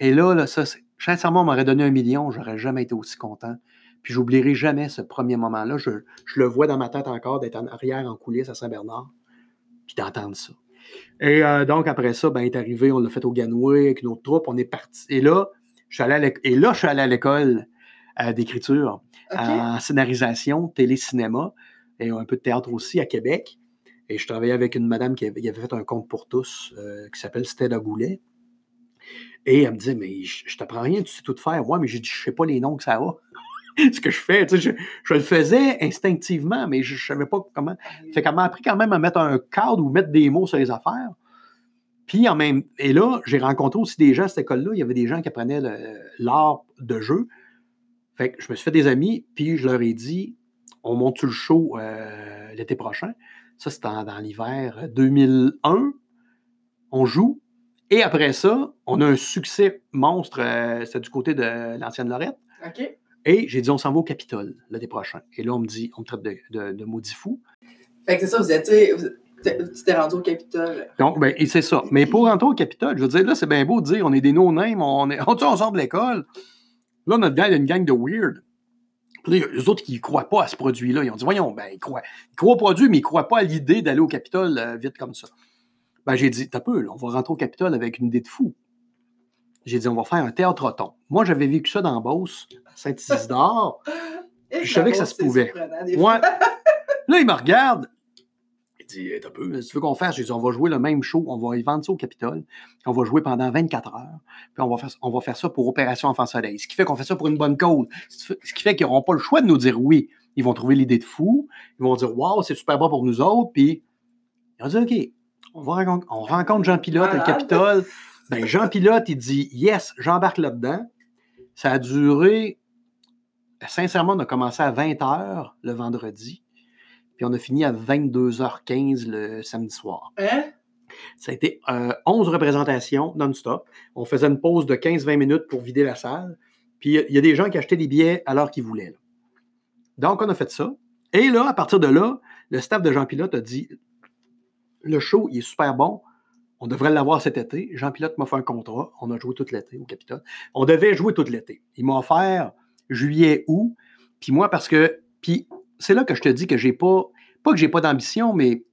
Et là, là ça, sincèrement, on m'aurait donné un million, j'aurais jamais été aussi content. Puis j'oublierai jamais ce premier moment-là. Je, je le vois dans ma tête encore d'être en arrière en coulisses à Saint-Bernard, puis d'entendre ça. Et euh, donc, après ça, ben, est arrivé, on l'a fait au Ganoué avec une autre troupe, on est parti. Et là, je suis allé à et là, je suis allé à l'école euh, d'écriture, en scénarisation, télé-cinéma, et un peu de théâtre aussi à Québec. Et je travaillais avec une madame qui avait, fait un conte pour tous, euh, qui s'appelle Stella Goulet. Et elle me disait, mais je, je t'apprends rien, tu sais tout faire. Ouais, mais j'ai dit, je sais pas les noms que ça a. Ce que je fais, tu sais, je, je le faisais instinctivement, mais je, ne savais pas comment. Fait qu'elle m'a appris quand même à mettre un cadre ou mettre des mots sur les affaires. Puis en même. Et là, j'ai rencontré aussi des gens à cette école-là. Il y avait des gens qui apprenaient l'art de jeu. Fait que je me suis fait des amis, puis je leur ai dit on monte le show euh, l'été prochain? Ça, c'était dans l'hiver 2001. On joue. Et après ça, on a un succès monstre. euh, C'était du côté de l'ancienne Lorette. OK. Et j'ai dit on s'en va au Capitole l'été prochain. Et là, on me dit on me traite de, de, de maudit fou. Fait que c'est ça, vous étiez. Tu t'es rendu au Capitole. Donc, ben, et c'est ça. Mais pour rentrer au Capitole, je veux dire, là, c'est bien beau de dire on est des no-names, on, est, on, on sort de l'école. Là, notre gang, a une gang de weird. Puis là, les autres qui ne croient pas à ce produit-là. Ils ont dit, voyons, ben, ils croient, ils croient au produit, mais ils ne croient pas à l'idée d'aller au Capitole euh, vite comme ça. Ben, j'ai dit, t'as peu, là, on va rentrer au Capitole avec une idée de fou. J'ai dit, on va faire un théâtre roton. Moi, j'avais vécu ça dans Beauce, à Saint-Isidore. Je savais que ça se pouvait. fois. Là, il me regarde. Il dit, t'as peu, que tu veux qu'on fasse? J'ai dit, on va jouer le même show, on va y vendre ça au Capitole. On va jouer pendant 24 heures. Puis on va faire, on va faire ça pour Opération Enfant Soleil. Ce qui fait qu'on fait ça pour une bonne cause. Ce qui fait qu'ils n'auront pas le choix de nous dire oui. Ils vont trouver l'idée de fou. Ils vont dire, waouh, c'est super bon pour nous autres. Puis ils ont dit, OK, on, va rencontre, on rencontre Jean Pilote à le. Capitole. Ben, Jean Pilote, il dit, yes, j'embarque là-dedans. Ça a duré, sincèrement, on a commencé à 20 h le vendredi. Puis on a fini à 22h15 le samedi soir. Hein? Ça a été euh, 11 représentations non-stop. On faisait une pause de 15-20 minutes pour vider la salle. Puis il y a des gens qui achetaient des billets à l'heure qu'ils voulaient. là. Donc, on a fait ça. Et là, à partir de là, le staff de Jean Pilote a dit le show, il est super bon. On devrait l'avoir cet été. Jean Pilote m'a fait un contrat. On a joué tout l'été au Capitole. On devait jouer tout l'été. Il m'a offert juillet, août. Puis moi, parce que. Puis c'est là que je te dis que j'ai pas. Pas que j'ai pas d'ambition, mais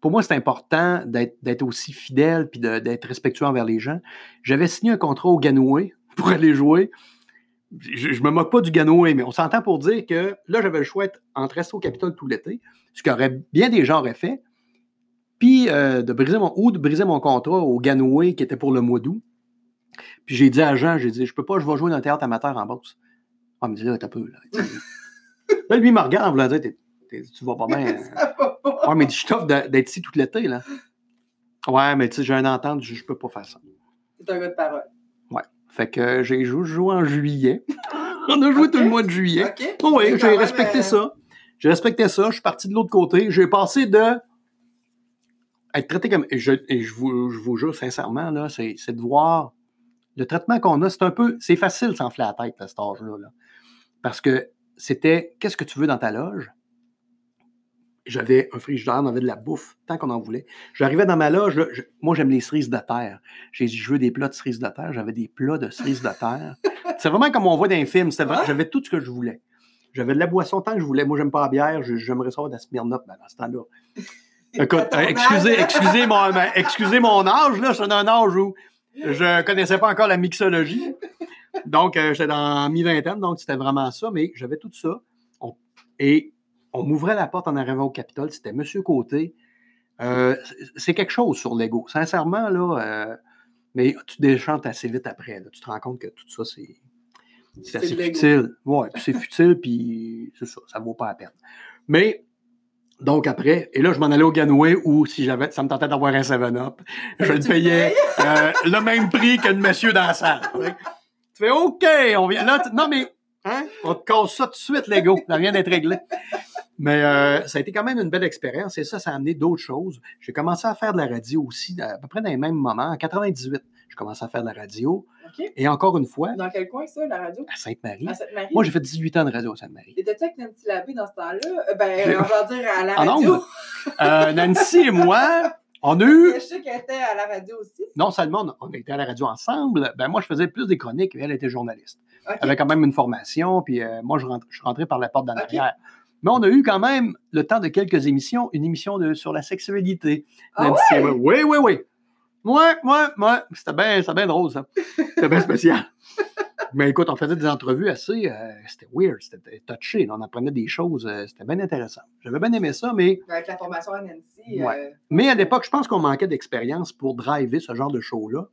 pour moi, c'est important d'être aussi fidèle puis d'être respectueux envers les gens. J'avais signé un contrat au Ganoué pour aller jouer. Je, me moque pas du Ganoué, mais on s'entend pour dire que là, j'avais le choix entre rester au Capitole tout l'été, ce qu'aurait bien des gens auraient fait, puis euh, de briser mon ou de briser mon contrat au Ganoué qui était pour le mois d'août. Puis j'ai dit à Jean, j'ai dit, je peux pas, je vais jouer dans le théâtre amateur en boxe. Ah, me dit là, t'as peu. Là, Là, lui, il me regarde en voulant dire, tu vas pas bien. Ça va pas. Ouais, mais je t'offre d'être ici tout l'été, là. Ouais, mais tu sais, j'ai un entente, je, je peux pas faire ça. C'est un gars de parole. Fait que euh, j'ai joué, joué en juillet. On a joué tout le mois de juillet. OK. Oh oui, C'est quand j'ai respecté euh, ça. J'ai respecté ça. Je suis parti de l'autre côté. J'ai passé de être traité comme. Et je, et je, vous, je vous jure sincèrement, là, c'est, c'est de voir le traitement qu'on a. C'est un peu. C'est facile de s'enfler la tête à cet âge-là. là. Parce que c'était qu'est-ce que tu veux dans ta loge? J'avais un frigidaire, on avait de la bouffe, tant qu'on en voulait. J'arrivais dans ma loge, là, je- moi j'aime les cerises de terre. J'ai dit, je veux des plats de cerises de terre. J'avais des plats de cerises de terre. C'est vraiment comme on voit dans les films. Ouais. J'avais tout ce que je voulais. J'avais de la boisson tant que je voulais. Moi, j'aime pas la bière. J'aimerais savoir de la Smirnoff ben, dans ce temps-là. Écoute, excusez, excusez, mon, ben, excusez mon âge, là. Je suis dans un âge où je connaissais pas encore la mixologie. Donc, euh, j'étais dans mi-vingtaine, donc c'était vraiment ça. Mais j'avais tout ça. On- et on m'ouvrait la porte en arrivant au Capitole. C'était Monsieur Côté. Euh, c'est- quelque chose sur l'ego. Sincèrement, là, euh, mais tu déchantes assez vite après. là. Tu te rends compte que tout ça, c'est c'est assez futile. Ouais, puis c'est futile, puis c'est ça, ça vaut pas la peine. Mais, donc après, et là, je m'en allais au Ganoué où, si j'avais, ça me tentait d'avoir un 7-Up, je le payais euh, le même prix que le monsieur dans la salle. Tu fais OK, on vient. Là, non, mais, hein, on te casse ça tout de suite, l'ego. Ça vient d'être réglé. Mais euh, ça a été quand même une belle expérience et ça, ça a amené d'autres choses. J'ai commencé à faire de la radio aussi, à peu près dans les mêmes moments. En 98, j'ai commencé à faire de la radio. Et encore une fois, Dans quel coin, ça, la radio? à Sainte-Marie. À Sainte-Marie? Moi, j'ai fait 18 ans de radio à Sainte-Marie. T'étais-tu avec Nancy Labbé dans ce temps-là? Euh, Ben, on va dire à la radio. ondes? Euh, Nancy et moi, on a eu, Je sais qu'elle était à la radio aussi. non seulement on on était à la radio ensemble, ben moi, je faisais plus des chroniques et elle était journaliste. Elle avait quand même une formation, puis euh, moi, je, rentré par la porte d'en arrière. Mais on a eu quand même, le temps de quelques émissions, une émission de, sur la sexualité. Ah et moi. Oui, oui, oui. Ouais, ouais, ouais. C'était bien c'était bien drôle, ça. C'était bien spécial. Mais écoute, on faisait des entrevues assez. euh, c'était weird, c'était touché. là. On apprenait des choses. euh, c'était bien intéressant. J'avais bien aimé ça, mais, Avec la formation à Nancy. Ouais. euh, mais à l'époque, je pense qu'on manquait d'expérience pour driver ce genre de show-là.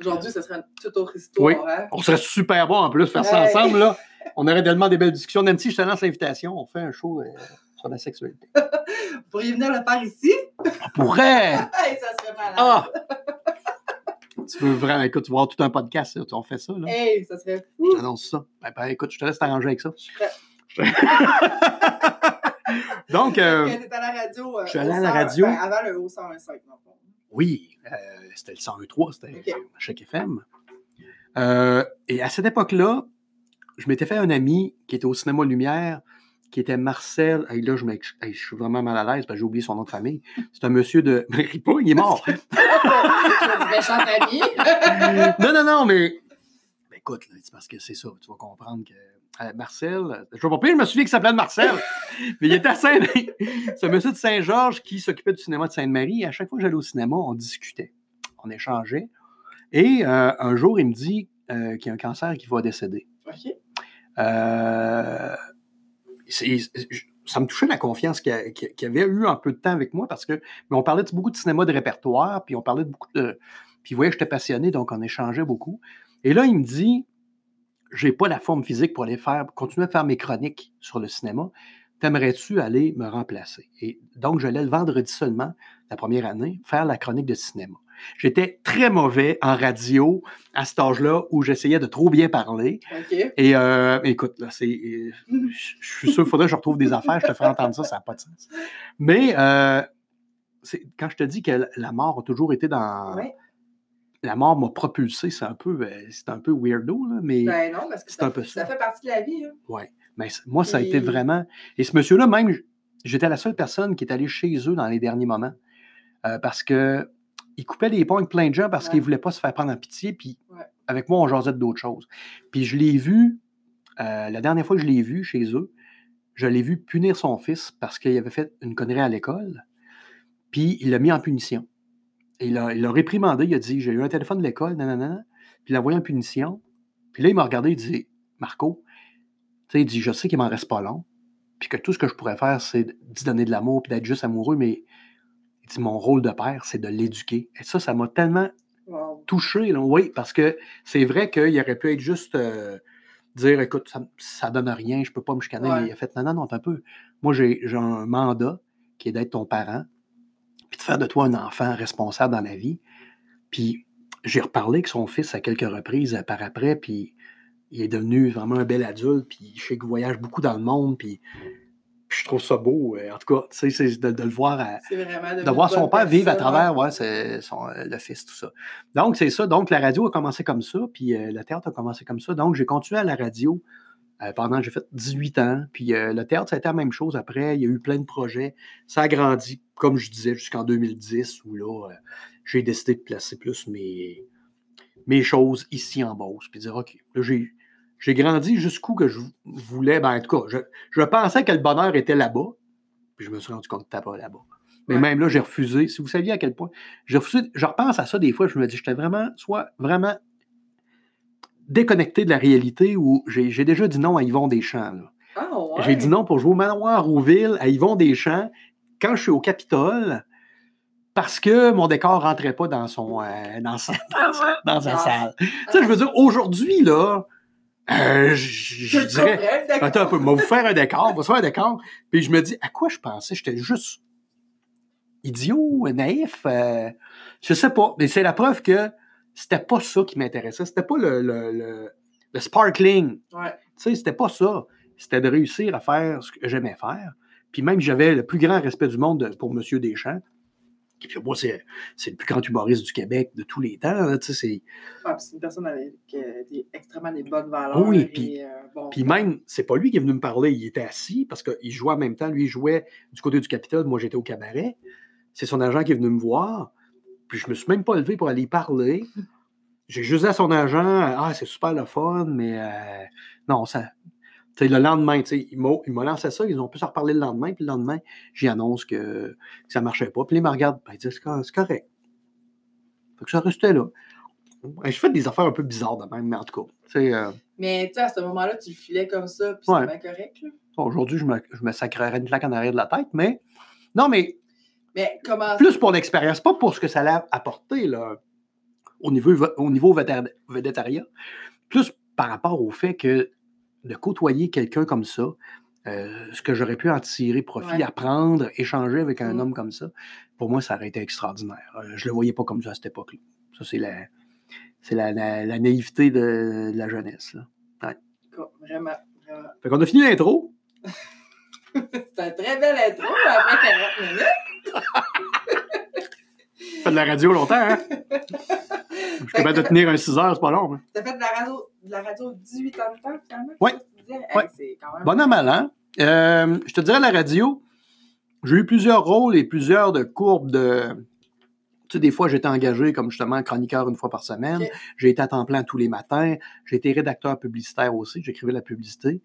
Aujourd'hui, ce serait une toute autre histoire. Oui. hein? On serait super bon en plus faire ça ensemble. Là. On aurait tellement des belles discussions. Nancy, je te lance l'invitation. On fait un show sur la sexualité. Vous pourriez venir le faire ici? On pourrait! Hey, ça serait malade. Ah! Tu veux vraiment, écoute, tu vas avoir tout un podcast, on fait ça, là. Hey, ça serait fou. J'annonce ça. Ben, ben, écoute, je te laisse t'arranger avec ça. Je. Donc, euh, était à la radio. euh, je suis allé à la 100 radio. ben, avant le haut 125, dans le fond. oui, euh, c'était le 101.3, c'était Ok. chaque FM. Et à cette époque-là, je m'étais fait un ami qui était au cinéma Lumière, qui était Marcel. Hey, là, je, m'ex- hey, je suis vraiment mal à l'aise parce que j'ai oublié son nom de famille. C'est un monsieur de. Mais ris pas, il est mort. Non, non, non, mais. mais écoute, c'est parce que c'est ça. Tu vas comprendre que. euh, Marcel, je ne pas je me souviens qu'il s'appelait Marcel, mais il était à Saint C'est un monsieur de Saint-Georges qui s'occupait du cinéma de Sainte-Marie. Et à chaque fois que j'allais au cinéma, on discutait, on échangeait. Et euh, un jour, il me dit euh, qu'il y a un cancer et qu'il va décéder. OK. Euh, ça me touchait la confiance qu'il qu'il avait eu un peu de temps avec moi parce que mais on parlait de beaucoup de cinéma de répertoire, puis on parlait de beaucoup de. Puis voyait que j'étais passionné, donc on échangeait beaucoup. Et là, il me dit J'ai pas la forme physique pour aller faire, continuer à faire mes chroniques sur le cinéma. T'aimerais-tu aller me remplacer? Et donc, je l'ai le vendredi seulement, la première année, faire la chronique de cinéma. J'étais très mauvais en radio à cet âge-là où j'essayais de trop bien parler. Et euh, écoute, là, c'est. Je suis sûr qu'il faudrait que je retrouve des affaires, je te ferai entendre ça, ça n'a pas de sens. Mais euh, c'est- quand je te dis que la mort a toujours été dans. Ouais. La mort m'a propulsé, c'est un peu, euh, c'est un peu weirdo, là, mais, Ben non, parce que C'est ça, un peu ça. ça fait partie de la vie. hein. ouais. mais moi, ça a été vraiment. Et ce monsieur-là, même, j'étais la seule personne qui est allée chez eux dans les derniers moments. Euh, parce que il coupait les ponts avec plein de gens parce Ouais. qu'il ne voulait pas se faire prendre en pitié. Puis Ouais. avec moi, on jasait d'autres choses. Puis je l'ai vu, euh, la dernière fois que je l'ai vu chez eux, je l'ai vu punir son fils parce qu'il avait fait une connerie à l'école. Puis il l'a mis en punition. Et il l'a il l'a réprimandé. Il a dit J'ai eu un téléphone de l'école, nanana. Puis il l'a envoyé en punition. Puis là, il m'a regardé. Il dit Marco, tu sais, il dit Je sais qu'il m'en reste pas long. Puis que tout ce que je pourrais faire, c'est d'y donner de l'amour puis d'être juste amoureux. Mais il dit Mon rôle de père, c'est de l'éduquer. Et ça, ça m'a tellement Wow. touché, là, oui, parce que c'est vrai qu'il aurait pu être juste euh, dire écoute, ça, ça donne rien, je peux pas me chicaner, Ouais. mais il a fait non, non, non, un peu. Moi, j'ai j'ai un mandat qui est d'être ton parent, puis de faire de toi un enfant responsable dans la vie. Puis j'ai reparlé avec son fils à quelques reprises euh, par après, puis il est devenu vraiment un bel adulte, puis je sais qu'il voyage beaucoup dans le monde, puis. Je trouve ça beau. euh, En tout cas, tu sais, c'est de, de le voir à- de voir son père vivre à travers ouais. son, euh, le fils, tout ça. Donc, c'est ça. Donc, la radio a commencé comme ça, puis euh, le théâtre a commencé comme ça. Donc, j'ai continué à la radio euh, pendant que j'ai fait 18 ans. Puis euh, le théâtre, ça a été la même chose après. Il y a eu plein de projets. Ça a grandi, comme je disais, jusqu'en 2010, où là, j'ai décidé de placer plus mes, mes choses ici en Beauce, puis dire, OK, là, j'ai. J'ai grandi jusqu'où que je voulais. Ben, en tout cas, je, je pensais que le bonheur était là-bas. Puis je me suis rendu compte que c'était pas là-bas. Mais Ouais. même là, j'ai refusé. Si vous saviez à quel point. J'ai refusé. Je repense à ça des fois, je me dis, j'étais vraiment, soit vraiment déconnecté de la réalité où j'ai déjà dit non à Yvon Deschamps. Ah, ouais. J'ai dit non pour jouer au Manoir Rouville à Yvon Deschamps quand je suis au Capitole parce que mon décor rentrait pas dans son euh, dans sa, dans sa Ah. salle. Tu sais, je veux dire, aujourd'hui, là, euh, je, je dirais. Attends un peu, on va vous faire un décor, on va se faire un décor. Puis je me dis, à quoi je pensais? J'étais juste idiot, naïf. euh, je sais pas. Mais c'est la preuve que c'était pas ça qui m'intéressait. C'était pas le, le, le, le sparkling. Ouais. Tu sais, c'était pas ça. C'était de réussir à faire ce que j'aimais faire. Puis même, j'avais le plus grand respect du monde pour M. Deschamps. Et puis moi, c'est, c'est le plus grand humoriste du Québec de tous les temps. c'est, Ah, une personne avec euh, des, extrêmement des bonnes valeurs. Oui, et, puis- euh, bon, Puis même, c'est pas lui qui est venu me parler, il était assis parce qu'il jouait en même temps. Lui, il jouait du côté du Capitole, moi j'étais au cabaret. C'est son agent qui est venu me voir. Puis je me suis même pas levé pour aller y parler. J'ai juste dit à son agent Ah, c'est super le fun, mais euh, non, ça. Le lendemain, tu sais, il m'a il m'a lancé ça, ils ont pu s'en reparler le lendemain, puis le lendemain, j'y annonce que, que ça marchait pas. Puis là, il me regarde, ben, il dit, c'est cor- c'est correct. Fait que ça restait là. Je fais des affaires un peu bizarres de même, mais en tout cas, euh, Mais à ce moment-là, tu le filais comme ça, puis c'était correct. Là. Aujourd'hui, je me, je me sacrerais une claque en arrière de la tête, mais non, mais Mais comment plus pour l'expérience, pas pour ce que ça allait apporter là, au niveau, au niveau végétariat, plus par rapport au fait que de côtoyer quelqu'un comme ça, euh, ce que j'aurais pu en tirer profit, Ouais. apprendre, échanger avec un Mm. homme comme ça, pour moi, ça aurait été extraordinaire. Euh, je le voyais pas comme ça à cette époque-là. Ça, c'est la, c'est la, la- la naïveté de, de la jeunesse. Là. Vraiment, vraiment. Fait qu'on a fini l'intro. C'est un très bel intro après 40 minutes. fait de la radio longtemps, hein? Je suis capable de tenir un 6 heures, c'est pas long. Hein? T'as fait de la radio, de la radio 18 ans de temps, finalement? Hey, Ouais. c'est quand même... Bon an, mal. Euh, je te dirais, la radio, j'ai eu plusieurs rôles et plusieurs de courbes de. Tu sais, des fois, j'étais engagé comme justement chroniqueur une fois par semaine. J'ai été à temps plein tous les matins. J'ai été rédacteur publicitaire aussi. J'écrivais la publicité.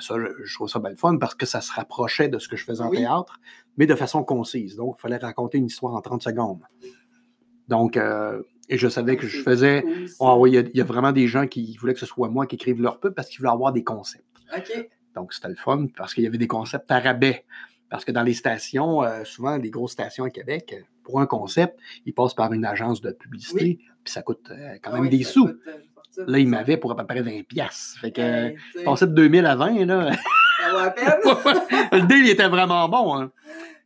Ça, je, trouve ça belle fun parce que ça se rapprochait de ce que je faisais en Oui. théâtre, mais de façon concise. Donc, il fallait raconter une histoire en 30 secondes. Donc, euh, et je savais que je faisais. Ah oui, il y a- il y, a vraiment des gens qui voulaient que ce soit moi qui écrive leur pub parce qu'ils voulaient avoir des concepts. Donc, c'était le fun parce qu'il y avait des concepts à rabais. Parce que dans les stations, euh, souvent, les grosses stations à Québec, euh, pour un concept, ils passent par une agence de publicité, puis ça coûte euh, quand Ah même oui, des sous. coûte, Là, ils ça. m'avaient pour à peu près 20 piastres. Fait que, euh, Hey, sais, passer de 2000 à 20, là, Ça vaut peine? le deal il était vraiment bon. hein.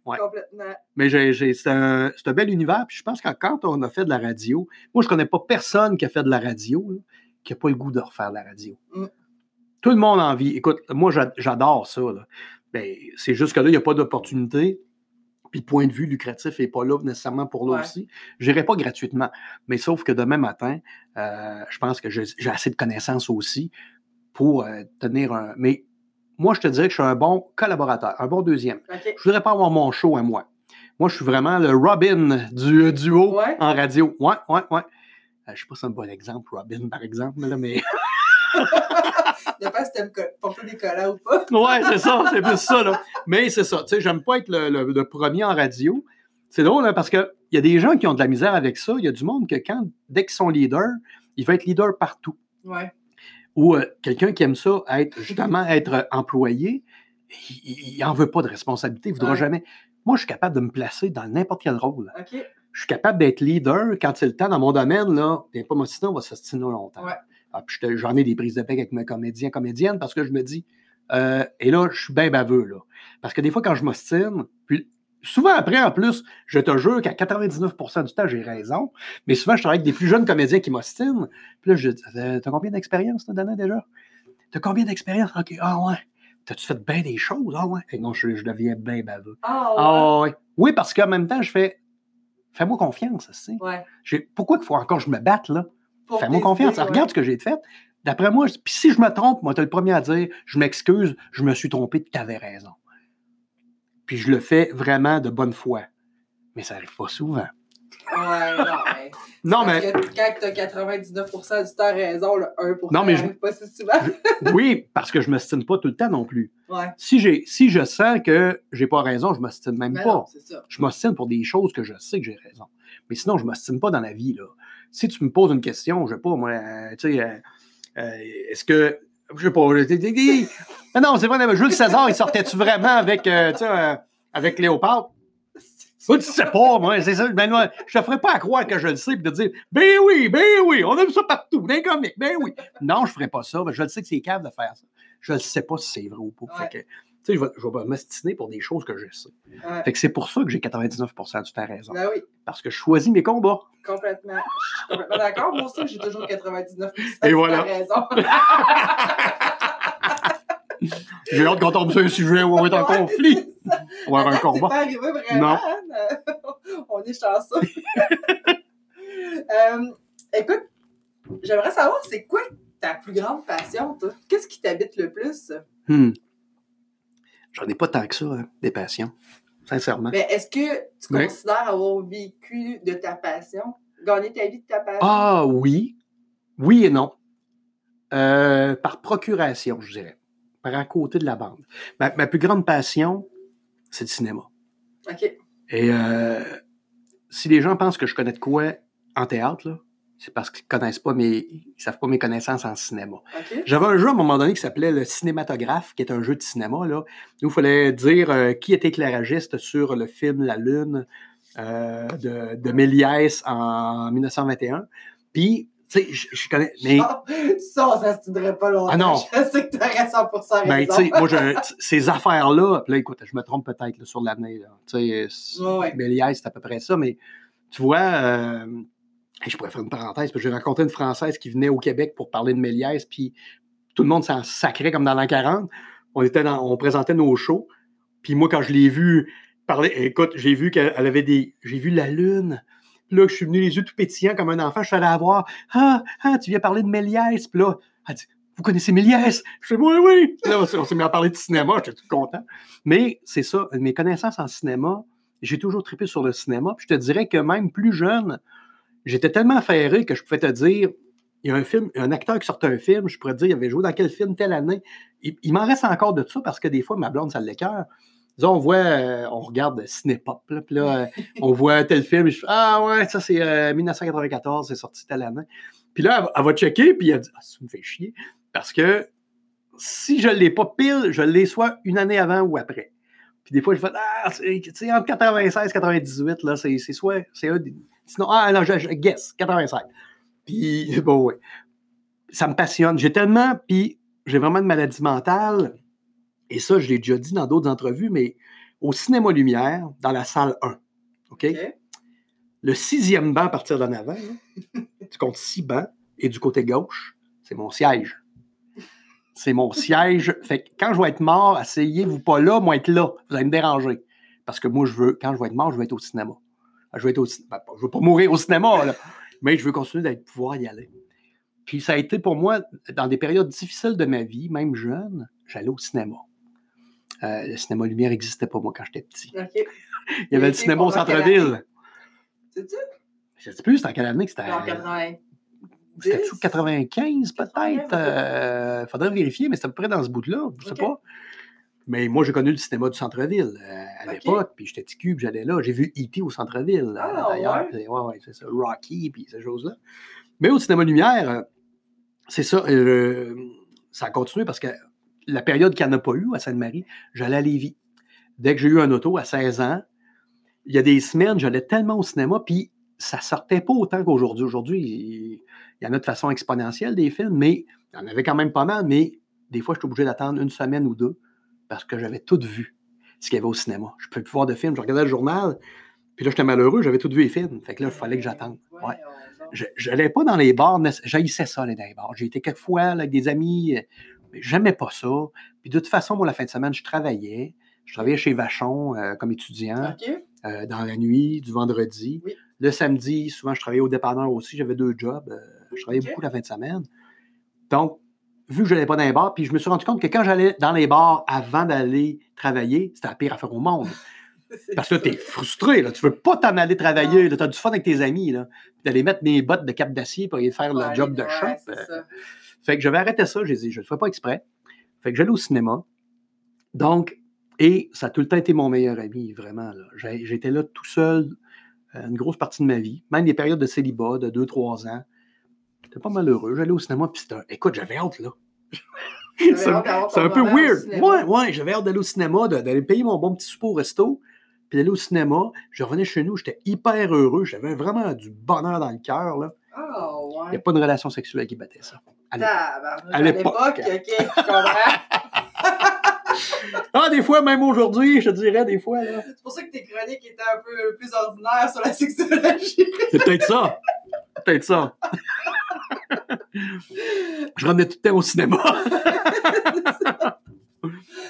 Ouais. Complètement. Mais j'ai, j'ai- c'est, un, c'est un bel univers. Puis je pense que quand on a fait de la radio, moi, je connais pas personne qui a fait de la radio, là, qui n'a pas le goût de refaire de la radio. Mm. Tout le monde a envie. Écoute, moi, j'a- j'adore ça. là. Ben, c'est juste que là, il n'y a pas d'opportunité. Puis le point de vue lucratif n'est pas là nécessairement pour là Ouais. aussi. Je n'irai pas gratuitement. Mais sauf que demain matin, euh, je pense que j'ai, assez de connaissances aussi pour euh, tenir un. Mais moi, je te dirais que je suis un bon collaborateur, un bon deuxième. Je voudrais pas avoir mon show à moi. Moi, je suis vraiment le Robin du euh, duo Ouais. en radio. Ouais, ouais, ouais. Je sais pas si c'est un bon exemple, Robin, par exemple, là, mais. Dépend si t'aimes porter des collants ou pas. ouais, c'est ça, c'est plus ça, là. Mais c'est ça, tu sais, j'aime pas être le, le- le premier en radio. C'est drôle, hein, parce qu'il y a des gens qui ont de la misère avec ça. Il y a du monde que quand, dès qu'ils sont leaders, ils veulent être leader partout. Ouais. Ou euh, quelqu'un qui aime ça, être justement être euh, employé, il- il n'en veut pas de responsabilité, il ne voudra Ouais. jamais. Moi, je suis capable de me placer dans n'importe quel rôle. Je suis capable d'être leader quand c'est le temps dans mon domaine, là. Viens pas m'ostiner, on va s'ostiner longtemps. Ouais. Ah, j'en ai des prises de paix avec mes comédiens, comédiennes, parce que je me dis, euh, et là, je suis bien baveux, là. Parce que des fois, quand je m'ostine, puis souvent après, en plus, je te jure qu'à 99% du temps, j'ai raison, mais souvent, je travaille avec des plus jeunes comédiens qui m'ostinent. Puis là, je dis, Euh, t'as combien d'expérience, Dana, déjà? T'as combien d'expérience? OK, ah ouais. T'as-tu fait bien des choses? Ah ouais. Et non, je, je deviens bien baveux. Ah, ouais. Ah ouais. Oui, parce qu'en même temps, je fais. Fais-moi confiance, tu sais. Ouais. Pourquoi il faut encore que je me batte, là? Fais-moi confiance. ouais. Regarde ce que j'ai fait. D'après moi, puis si je me trompe, moi, t'es le premier à dire, je m'excuse, je me suis trompé, tu avais raison. Puis je le fais vraiment de bonne foi. Mais ça arrive pas souvent. Ouais, non, mais. Non, Parce mais que quand t'as 99% du temps raison, le 1% Non, mais je- pas si souvent. oui, parce que je me stime pas tout le temps non plus. Ouais. Si, j'ai, si je sens que j'ai pas raison, je me stime même Mais pas. non, c'est ça. Je m'ostine pour des choses que je sais que j'ai raison. Mais sinon, je ne m'ostine pas dans la vie. Là. Si tu me poses une question, je sais pas, moi, euh, tu sais, euh, euh, est-ce que. Je sais pas. Mais non, c'est vrai, mais Jules César, il sortait-tu vraiment avec, avec Léopard? Toi, tu sais pas, moi, c'est ça. Ben, moi, je te ferais pas à croire que je le sais, puis de dire, ben oui, ben oui, on a vu ça partout, les comics, ben oui. Non, je ferais pas ça, mais je le sais que c'est capable de faire ça. Je ne sais pas si c'est vrai ou pas. Ouais. Fait que, tu sais, je vais, je vais m'ostiner pour des choses que je sais. Ouais. Fait que c'est pour ça que j'ai 99% du temps raison. Ben oui, Parce que je choisis mes combats. complètement. Je suis complètement d'accord. Moi aussi, j'ai toujours 99%. Et voilà. as raison. J'ai hâte qu'on tombe sur un sujet où on est en Ouais, conflit. On va avoir un combat. pas arrivé vraiment. Non. hein? On est chanceux. Euh, écoute, j'aimerais savoir, c'est quoi ta plus grande passion, toi? Qu'est-ce qui t'habite le plus? Hmm. J'en ai pas tant que ça, hein, des passions. Sincèrement. Mais est-ce que tu Oui. considères avoir vécu de ta passion? Gagner ta vie de ta passion? Ah oui. Oui et non. Euh, par procuration, je dirais. Par à côté de la bande. Ma, ma plus grande passion, c'est le cinéma. OK. Et euh, si les gens pensent que je connais de quoi en théâtre, là, c'est parce qu'ils connaissent pas mes. Ils savent pas mes connaissances en cinéma. J'avais un jeu à un moment donné qui s'appelait le cinématographe, qui est un jeu de cinéma. Là, où il fallait dire euh, qui était éclairagiste sur le film La Lune euh, de, de Méliès en 1921. Puis, tu sais, je, connais. Mais, Ah, ça, on s'astinerait pas longtemps. Ah non. Je sais que t'aurais 100% ben, raison. tu sais, moi, je- ces affaires-là, puis là, écoute, je me trompe peut-être sur l'année. Tu sais, c'est- Ouais, ouais. Méliès, c'est à peu près ça, mais tu vois. euh, je pourrais faire une parenthèse, parce que j'ai rencontré une Française qui venait au Québec pour parler de Méliès, puis tout le monde s'en sacrait comme dans l'an 40. On, était dans, on présentait nos shows, puis moi, quand je l'ai vue parler, écoute, j'ai vu qu'elle elle avait des. J'ai vu la lune. Là, je suis venu les yeux tout pétillants comme un enfant, je suis allé la voir. Ah, ah, tu viens parler de Méliès. Puis là, elle dit Vous connaissez Méliès Je fais Oui, oui. Là, on s'est- on s'est mis à parler de cinéma, j'étais tout content. Mais c'est ça, mes connaissances en cinéma, j'ai toujours trippé sur le cinéma. Puis je te dirais que même plus jeune, j'étais tellement affairé que je pouvais te dire il y a un film, un acteur qui sortait un film, je pourrais te dire, il avait joué dans quel film telle année. Il, il m'en reste encore de ça parce que des fois, ma blonde, ça l'écœure. Disons, on voit, euh, on regarde Cinépop, là, puis là, euh, on voit tel film, et je fais Ah ouais, ça c'est euh, 1994, c'est sorti telle année. Puis là, elle, va- elle va checker, puis elle dit Ah, ça me fait chier. Parce que si je ne l'ai pas pile, je l'ai soit une année avant ou après. Puis des fois, je fais Ah, c'est- tu sais, entre 96 et 98, là, c'est soit. c'est un Sinon, ah non, je, je guess, 85. Puis, bon, ouais. Ça me passionne. J'ai tellement, puis j'ai vraiment une maladie mentale, et ça, je l'ai déjà dit dans d'autres entrevues, mais au cinéma Lumière, dans la salle 1, OK? Le sixième banc à partir d'en avant, là, tu comptes six bancs, et du côté gauche, c'est mon siège. C'est mon siège. Fait que quand je vais être mort, asseyez-vous pas là, moi être là. Vous allez me déranger. Parce que moi, je veux, quand je vais être mort, je veux être au cinéma. Je veux être au cinéma. Je veux pas mourir au cinéma, là, mais je veux continuer d'être pouvoir y aller. Puis ça a été pour moi, dans des périodes difficiles de ma vie, même jeune, j'allais au cinéma. Euh, le cinéma Lumière n'existait pas, moi, quand j'étais petit. Il y avait le cinéma au centre-ville. C'est-tu? Je sais plus, c'était en quelle année que c'était? Genre 90. C'était 95 peut-être? 95, Euh, faudrait vérifier, mais c'était à peu près dans ce bout-là. Je sais Ok. pas. Mais moi, j'ai connu le cinéma du centre-ville euh, à l'époque, puis j'étais petit puis j'allais là. J'ai vu E.T. au centre-ville, euh, Ah, d'ailleurs. ouais? Ouais, ouais, c'est ça. Rocky, puis ces choses-là. Mais au cinéma Lumière, euh, c'est ça. euh, ça a continué parce que la période qu'il n'y en a pas eu à Sainte-Marie, j'allais à Lévis. Dès que j'ai eu un auto à 16 ans, il y a des semaines, j'allais tellement au cinéma, puis ça sortait pas autant qu'aujourd'hui. Aujourd'hui, il il y en a de façon exponentielle des films, mais il y en avait quand même pas mal, mais des fois, j'étais obligé d'attendre une semaine ou deux parce que j'avais tout vu ce qu'il y avait au cinéma. Je ne pouvais plus voir de films. Je regardais le journal, puis là, j'étais malheureux, j'avais tout vu les films. Fait que là, il fallait que j'attende. Ouais. Je n'allais pas dans les bars, j'haïssais ça, aller dans les bars. J'ai été quelques fois là, avec des amis, Mais j'aimais pas ça. Puis de toute façon, moi, la fin de semaine, je travaillais. Je travaillais chez Vachon euh, comme étudiant euh, dans la nuit, du vendredi. Le samedi, souvent, je travaillais au dépanneur aussi. J'avais deux jobs. Euh, je travaillais beaucoup la fin de semaine. Donc, vu que je n'allais pas dans les bars, puis je me suis rendu compte que quand j'allais dans les bars avant d'aller travailler, c'était la pire affaire au monde. Parce que tu es frustré, là. tu veux pas t'en aller travailler, tu as du fun avec tes amis, d'aller mettre mes bottes de cap d'acier pour aller faire le job de chef. Fait que j'avais arrêté ça, j'ai dit, je le ferai pas exprès. Fait que j'allais au cinéma. Donc, et ça a tout le temps été mon meilleur ami, vraiment. J'étais là tout seul euh, une grosse partie de ma vie, même des périodes de célibat de 2-3 ans. J'étais pas malheureux. J'allais au cinéma, puis c'était. Écoute, j'avais hâte, là. c'est un, peu weird. Ouais, ouais, j'avais hâte d'aller au cinéma, d'aller payer mon bon petit souper au resto, puis d'aller au cinéma. Je revenais chez nous, j'étais hyper heureux. J'avais vraiment du bonheur dans le cœur, là. Oh, ouais. Il n'y a pas de relation sexuelle qui battait ça. À l'époque. OK, je comprends. ah, des fois, même aujourd'hui, je te dirais, des fois. C'est pour ça que tes chroniques étaient un peu plus ordinaires sur la sexologie. C'est peut-être ça. Peut-être ça. je revenais tout le temps au cinéma.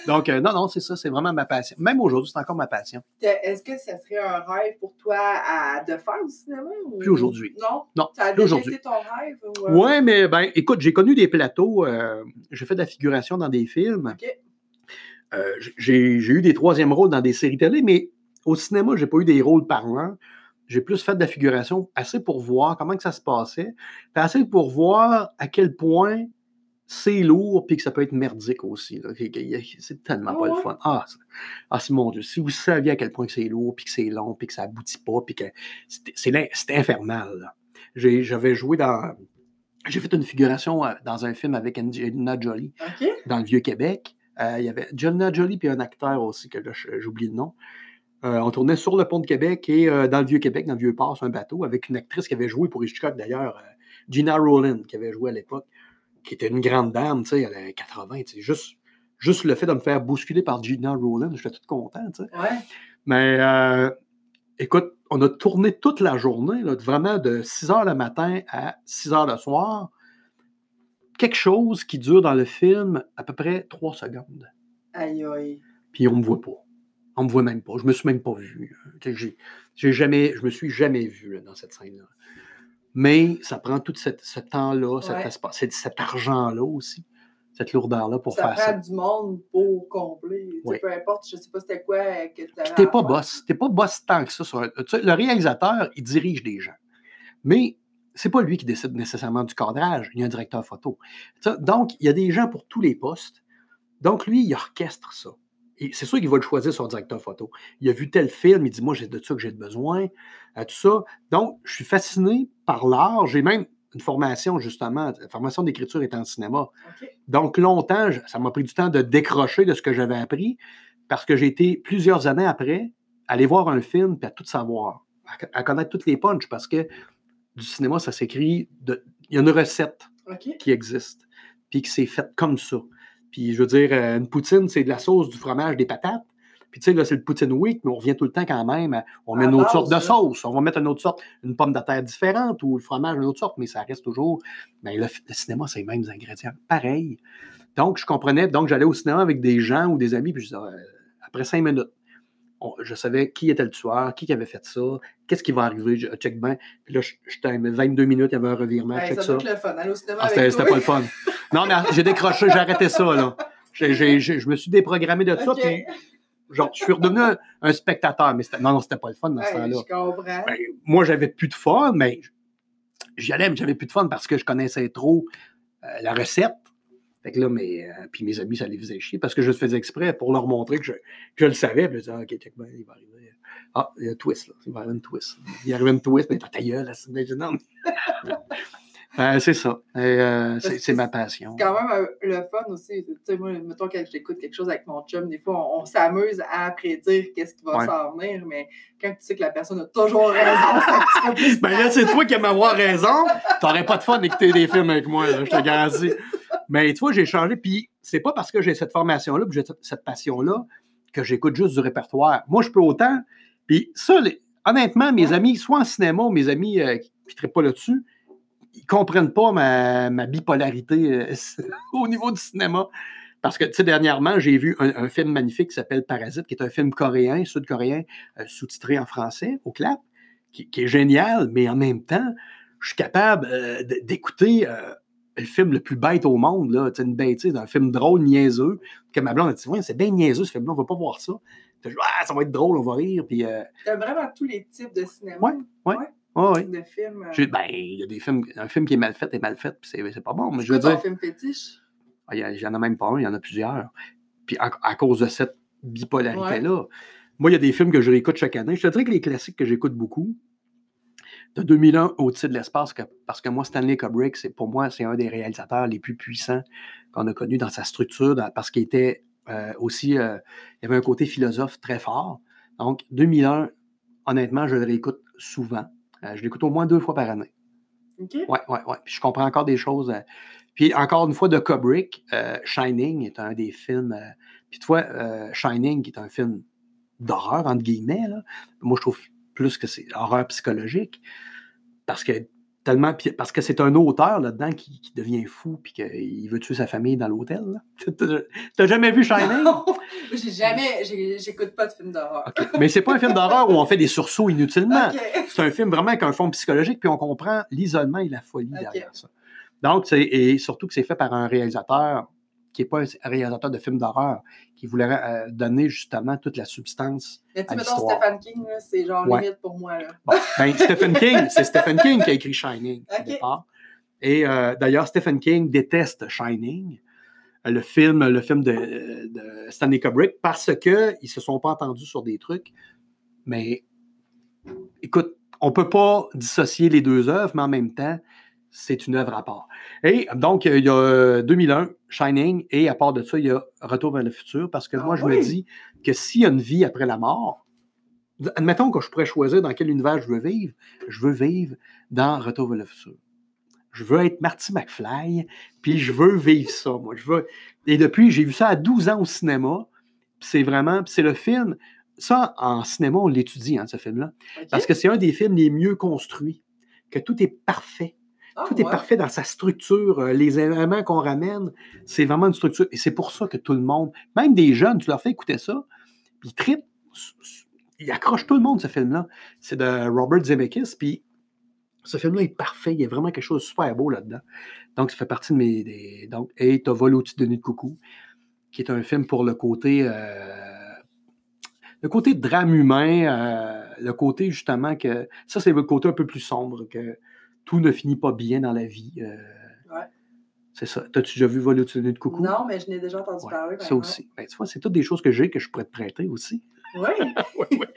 Donc, euh, non, non, c'est ça, c'est vraiment ma passion. Même aujourd'hui, c'est encore ma passion. Est-ce que ça serait un rêve pour toi de faire du cinéma? Plus aujourd'hui. Non? Non, ça a déjà été ton rêve? Euh? Oui, mais ben, écoute, j'ai connu des plateaux, euh, j'ai fait de la figuration dans des films. j'ai eu des troisièmes rôles dans des séries télé, mais au cinéma, j'ai pas eu des rôles parlants. J'ai plus fait de la figuration assez pour voir comment que ça se passait, puis assez pour voir à quel point c'est lourd, puis que ça peut être merdique aussi. C'est tellement pas le fun. Ah, ah c'est mon Dieu. Si vous saviez à quel point c'est lourd, puis que c'est long, puis que ça aboutit pas, puis que c'est infernal. J'avais joué dans... J'ai fait une figuration euh, dans un film avec Angelina Jolie, dans le Vieux-Québec. Euh, il y avait Angelina Jolie, puis un acteur aussi, que j'oublie le nom. Euh, on tournait sur le pont de Québec et dans le Vieux-Québec, dans le Vieux-Port, sur un bateau, avec une actrice qui avait joué pour Hitchcock d'ailleurs, Gina Rowland, qui avait joué à l'époque qui était une grande dame, tu sais, elle avait 80, tu sais, juste, juste le fait de me faire bousculer par Gina Rowland, j'étais tout content, tu sais. Ouais. Mais euh, écoute, on a tourné toute la journée, vraiment de 6 heures le matin à 6 heures le soir. Quelque chose qui dure dans le film à peu près 3 secondes. Aïe aïe. Puis on me voit pas. On me voit même pas. Je me suis même pas vu. J'ai jamais, je me suis jamais vu dans cette scène-là. Mais ça prend tout ce temps-là, cet, cet argent-là aussi, cette lourdeur-là pour faire ça. Ça prend du monde pour combler. Peu importe, je ne sais pas c'était quoi que tu n'es pas boss. Tu n'es pas boss tant que ça. le réalisateur, il dirige des gens. Mais c'est pas lui qui décide nécessairement du cadrage. Il y a un directeur photo. donc, il y a des gens pour tous les postes. Donc, lui, il orchestre ça c'est sûr qu'il va le choisir son directeur photo. Il a vu tel film, il dit Moi, j'ai de ça que j'ai besoin, euh, tout ça. Donc, je suis fasciné par l'art. J'ai même une formation, justement, une formation d'écriture étant en cinéma. Donc, longtemps, ça m'a pris du temps de décrocher de ce que j'avais appris parce que j'ai été plusieurs années après aller voir un film et à tout savoir, à, connaître toutes les punches parce que du cinéma, ça s'écrit. Il y a une recette qui existe puis qui s'est faite comme ça. Puis je veux dire, euh, une poutine, c'est de la sauce, du fromage, des patates. Puis tu sais, là, c'est le poutine week, mais on revient tout le temps quand même. On met une autre sorte de sauce. On va mettre une autre sorte, une pomme de terre différente ou le fromage une autre sorte, mais ça reste toujours. Mais ben, le, cinéma, c'est les mêmes ingrédients. Pareil. Donc, je comprenais. Donc, j'allais au cinéma avec des gens ou des amis, puis je disais, euh, après cinq minutes, je savais qui était le tueur, qui avait fait ça, qu'est-ce qui va arriver, je check bien. Puis là, j'étais 22 minutes, il y avait un revirement, check ça. Le fun, au cinéma ah, C'était pas le fun. Non, mais j'ai décroché, j'ai arrêté ça, là. je me suis déprogrammé de ça, puis genre, je suis redevenu un, spectateur, mais non, non, c'était pas le fun dans ce temps-là. Ben, moi, j'avais plus de fun, mais j'y allais, mais j'avais plus de fun parce que je connaissais trop euh, la recette. Fait que là, mes, euh, puis mes amis, ça les faisait chier parce que je le faisais exprès pour leur montrer que je, je le savais. Puis je disais, OK, check, ben, il va arriver. Ah, il y a un twist, là. Il va arriver une twist. Il arrive une twist, mais t'as ta gueule, là. Non. Ben, c'est ça. Euh, c'est ma passion. C'est quand même euh, le fun aussi. Tu sais, moi, mettons que j'écoute quelque chose avec mon chum, des fois, on, s'amuse à prédire qu'est-ce qui va s'en venir, mais quand tu sais que la personne a toujours raison, c'est plus. Ben là, c'est toi qui aimes avoir raison. T'aurais pas de fun d'écouter des films avec moi, là, je te garantis. Mais tu vois, j'ai changé, puis c'est pas parce que j'ai cette formation-là, que j'ai cette passion-là, que j'écoute juste du répertoire. Moi, je peux autant. Puis ça, honnêtement, mes amis, soit en cinéma, mes amis euh, qui ne pas là-dessus, ils comprennent pas ma, ma bipolarité euh, au niveau du cinéma. Parce que, tu sais, dernièrement, j'ai vu un, film magnifique qui s'appelle Parasite, qui est un film coréen, sud-coréen, euh, sous-titré en français, au clap, qui, est génial, mais en même temps, je suis capable euh, d'écouter le film le plus bête au monde, là, une bêtise, un film drôle, niaiseux, que ma blonde a dit, ouais, c'est bien niaiseux ce film-là, on va pas voir ça. ah, ça va être drôle, on va rire. Puis, T'as vraiment tous les types de cinéma? Oui, oui. Ouais. Oh, oui. de films. Euh... Ben, il y a des films. Un film qui est mal fait est mal fait, puis c'est pas bon. Mais je veux dire. film fétiche? Ah, il y en a même pas un, il y en a plusieurs. Puis à, cause de cette bipolarité-là. Moi, il y a des films que je réécoute chaque année. Je te dirais que les classiques que j'écoute beaucoup, de 2001 au-dessus de l'espace, parce que moi, Stanley Kubrick, c'est pour moi, c'est un des réalisateurs les plus puissants qu'on a connu dans sa structure, parce qu'il était euh, aussi, euh, il y avait un côté philosophe très fort. Donc, 2001, honnêtement, je le réécoute souvent. Euh, je l'écoute au moins deux fois par année. OK. Oui, oui, oui. Puis je comprends encore des choses. Euh, puis encore une fois, de Kubrick, euh, Shining est un des films. puis tu vois, Shining, qui est un film d'horreur, entre guillemets, là, moi je trouve plus que c'est horreur psychologique. Parce que tellement parce que c'est un auteur là-dedans qui, devient fou puis qu'il veut tuer sa famille dans l'hôtel. T'as jamais vu Shining? Non, j'ai jamais, j'écoute pas de film d'horreur. Mais c'est pas un film d'horreur où on fait des sursauts inutilement. C'est un film vraiment avec un fond psychologique puis on comprend l'isolement et la folie derrière ça. Donc, et surtout que c'est fait par un réalisateur qui n'est pas un réalisateur de films d'horreur, qui voulait euh, donner justement toute la substance. Mais tu mettons Stephen King, c'est genre limite pour moi. Là. ben, Stephen King, c'est Stephen King qui a écrit Shining au départ. Et euh, d'ailleurs, Stephen King déteste Shining, le film, le film de, Stanley Kubrick, parce qu'ils ne se sont pas entendus sur des trucs. Mais écoute, on ne peut pas dissocier les deux œuvres, mais en même temps, c'est une œuvre à part. Et donc, il y a 2001, Shining, et à part de ça, il y a Retour vers le futur, parce que moi, je ah me dis que s'il y a une vie après la mort, admettons que je pourrais choisir dans quel univers je veux vivre, je veux vivre dans Retour vers le futur. Je veux être Marty McFly, puis je veux vivre ça, moi. Je veux... Et depuis, j'ai vu ça à 12 ans au cinéma, c'est vraiment, c'est le film, ça, en cinéma, on l'étudie, hein, ce film-là, parce que c'est un des films les mieux construits, que tout est parfait ah, tout est parfait dans sa structure. Euh, les éléments qu'on ramène, c'est vraiment une structure. Et c'est pour ça que tout le monde, même des jeunes, tu leur fais écouter ça, puis ils trippent. Ils accrochent tout le monde, ce film-là. C'est de Robert Zemeckis, puis ce film-là est parfait. Il y a vraiment quelque chose de super beau là-dedans. Donc, ça fait partie de mes. donc, et t'as Vol au-dessus de nuit de coucou, qui est un film pour le côté. Euh, le côté drame humain, euh, le côté justement que. Ça, c'est le côté un peu plus sombre que tout ne finit pas bien dans la vie. Euh, ouais. C'est ça. T'as-tu déjà vu Voler au-dessus de coucou? Non, mais je n'ai déjà entendu parler. Ça aussi. Ben, tu vois, c'est toutes des choses que j'ai que je pourrais te prêter aussi. Oui. ouais.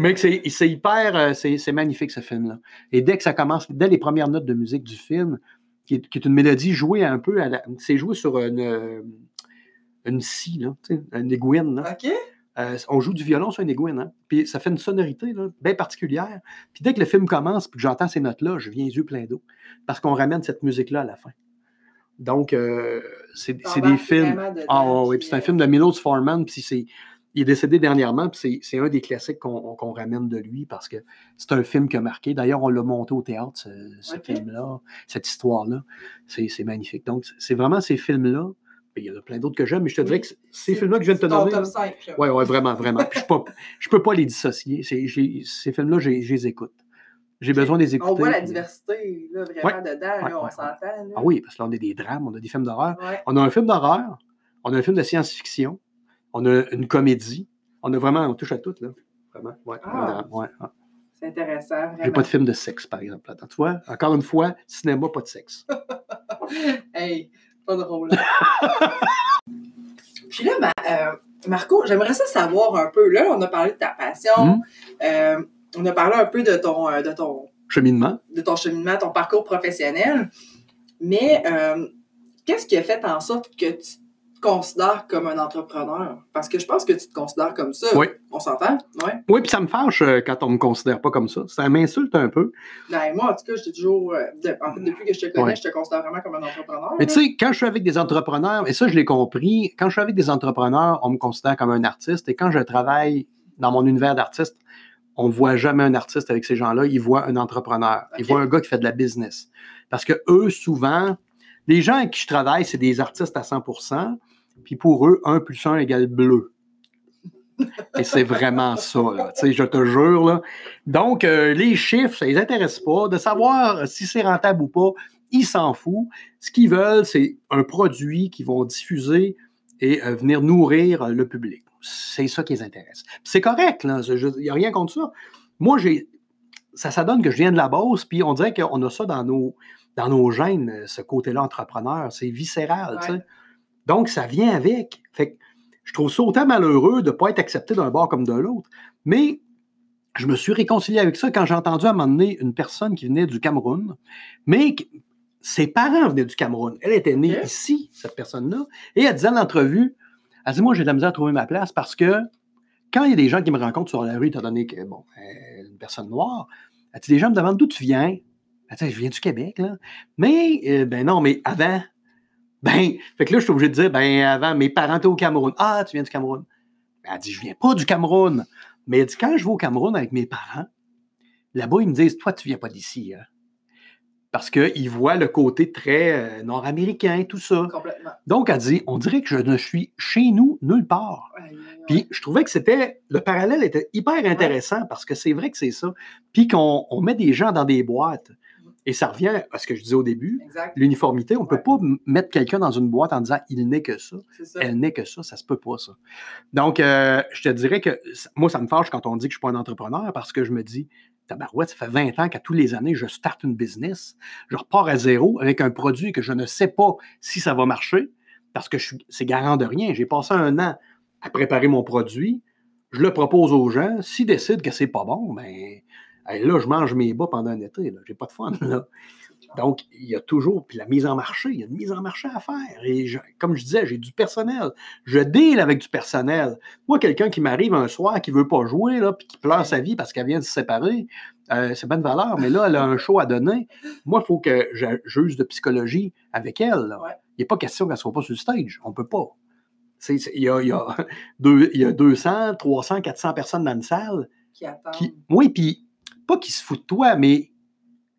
Mais c'est hyper. Euh, c'est magnifique, ce film-là. Et dès que ça commence, dès les premières notes de musique du film, qui est, qui est une mélodie jouée un peu à C'est joué sur une, euh, une scie, là, une aiguine. Là. OK. Euh, on joue du violon sur une aiguine, hein? puis ça fait une sonorité bien particulière. Puis dès que le film commence, puis que j'entends ces notes-là, je viens les yeux pleins d'eau, parce qu'on ramène cette musique-là à la fin. Donc, euh, c'est des films. Ah oui, puis c'est un film de Milos Forman, puis c'est. Il est décédé dernièrement, puis c'est un des classiques qu'on ramène de lui parce que c'est un film qui a marqué. D'ailleurs, on l'a monté au théâtre, ce, film-là, cette histoire-là. C'est magnifique. Donc, c'est vraiment ces films-là il y en a plein d'autres que j'aime, mais je te dirais que ces films-là que je viens de te nommer. Oui, oui, vraiment, vraiment. je ne peux, pas les dissocier. Ces films-là, je, les écoute. J'ai besoin de les écouter. On voit la diversité, là, vraiment dedans, on s'entend. Ah oui, parce que là, on a des drames, on a des films d'horreur. On a un film d'horreur, on a un film de science-fiction, on a une comédie. On a vraiment, on touche à tout, là. Vraiment, ouais. Ah. C'est intéressant. J'ai pas de film de sexe, par exemple. Tu vois, encore une fois, cinéma, pas de sexe. hey, pas drôle. Puis là, euh, Marco, j'aimerais ça savoir un peu. Là, on a parlé de ta passion. Hmm? Euh, on a parlé un peu de ton, euh, de ton cheminement. De ton cheminement, ton parcours professionnel. Mais qu'est-ce qui a fait en sorte que tu considères comme un entrepreneur? Parce que je pense que tu te considères comme ça. Oui. On s'entend? Oui. Oui, puis ça me fâche euh, quand on me considère pas comme ça. Ça m'insulte un peu. Ben, moi, en tout cas, j'étais toujours. Euh, en fait, depuis que je te connais, je te considère vraiment comme un entrepreneur. Mais tu sais, quand je suis avec des entrepreneurs, et ça, je l'ai compris, quand je suis avec des entrepreneurs, on me considère comme un artiste. Et quand je travaille dans mon univers d'artiste, on ne voit jamais un artiste avec ces gens-là, ils voient un entrepreneur, ils voient un gars qui fait de la business. Parce que eux, souvent, les gens avec qui je travaille, c'est des artistes à 100 puis pour eux, 1 plus 1 égale bleu. Et c'est vraiment ça, là, je te jure. Là. Donc, euh, les chiffres, ça ne les intéresse pas. De savoir si c'est rentable ou pas, ils s'en foutent. Ce qu'ils veulent, c'est un produit qu'ils vont diffuser et euh, venir nourrir le public. C'est ça qui les intéresse. C'est correct, il n'y a rien contre ça. Moi, j'ai ça, ça donne que je viens de la base, puis on dirait qu'on a ça dans nos, dans nos gènes, ce côté-là entrepreneur. C'est viscéral, Donc, ça vient avec. Fait je trouve ça autant malheureux de ne pas être accepté d'un bord comme de l'autre. Mais je me suis réconcilié avec ça quand j'ai entendu à un moment donné une personne qui venait du Cameroun, mais ses parents venaient du Cameroun. Elle était née ici, cette personne-là, et elle disait en entrevue, elle dit, moi, j'ai de la misère à trouver ma place parce que quand il y a des gens qui me rencontrent sur la rue, étant donné que, bon, une personne noire, elle dit, les gens me demandent d'où tu viens? Elle dit, je viens du Québec, là. Mais, euh, ben non, mais avant, ben, fait que là, je suis obligé de dire, ben, avant, mes parents étaient au Cameroun. Ah, tu viens du Cameroun. Ben, elle dit, je viens pas du Cameroun. Mais elle dit, quand je vais au Cameroun avec mes parents, là-bas, ils me disent, toi, tu viens pas d'ici. Hein? Parce qu'ils voient le côté très euh, nord-américain, tout ça. Complètement. Donc, elle dit, on dirait que je ne suis chez nous nulle part. Puis, je trouvais que c'était, le parallèle était hyper intéressant parce que c'est vrai que c'est ça. Puis qu'on met des gens dans des boîtes. Et ça revient à ce que je disais au début, l'uniformité. On ne peut pas mettre quelqu'un dans une boîte en disant il n'est que ça, elle n'est que ça, ça se peut pas ça. Donc, euh, je te dirais que moi, ça me fâche quand on dit que je ne suis pas un entrepreneur parce que je me dis, tabarouette, ça fait 20 ans qu'à tous les années, je starte une business, je repars à zéro avec un produit que je ne sais pas si ça va marcher parce que c'est garant de rien. J'ai passé un an à préparer mon produit, je le propose aux gens, s'ils décident que c'est pas bon, ben là, je mange mes bas pendant un été. J'ai pas de fun. Là. Donc, il y a toujours, puis la mise en marché, il y a une mise en marché à faire. Et comme je disais, j'ai du personnel. Je deal avec du personnel. Moi, quelqu'un qui m'arrive un soir qui ne veut pas jouer, là, puis qui pleure sa vie parce qu'elle vient de se séparer, euh, c'est bonne valeur, mais là, elle a un show à donner. Moi, il faut que je juge de psychologie avec elle. Il n'est pas question qu'elle ne soit pas sur le stage. On ne peut pas. Il y, a, il, y a deux, il y a 200, 300, 400 personnes dans une salle. Qui attendent. oui, puis pas qu'ils se foutent de toi, mais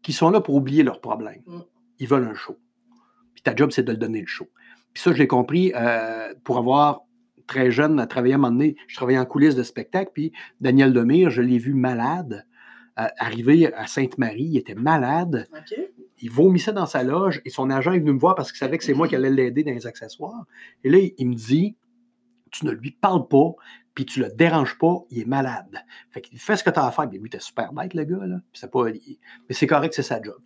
qui sont là pour oublier leurs problèmes. Mm. Ils veulent un show. Puis ta job, c'est de le donner le show. Puis ça, je l'ai compris euh, pour avoir très jeune à travailler à un moment donné. Je travaillais en coulisses de spectacle, puis Daniel Demire, je l'ai vu malade. Euh, arrivé à Sainte-Marie, il était malade. Il vomissait dans sa loge et son agent est venu me voir parce qu'il savait que c'est moi qui allais l'aider dans les accessoires. Et là, il me dit Tu ne lui parles pas, puis tu le déranges pas, il est malade. Fait qu'il fait ce que tu as à faire. Puis lui, t'es super bête, le gars, là. c'est pas, mais c'est correct, c'est sa job.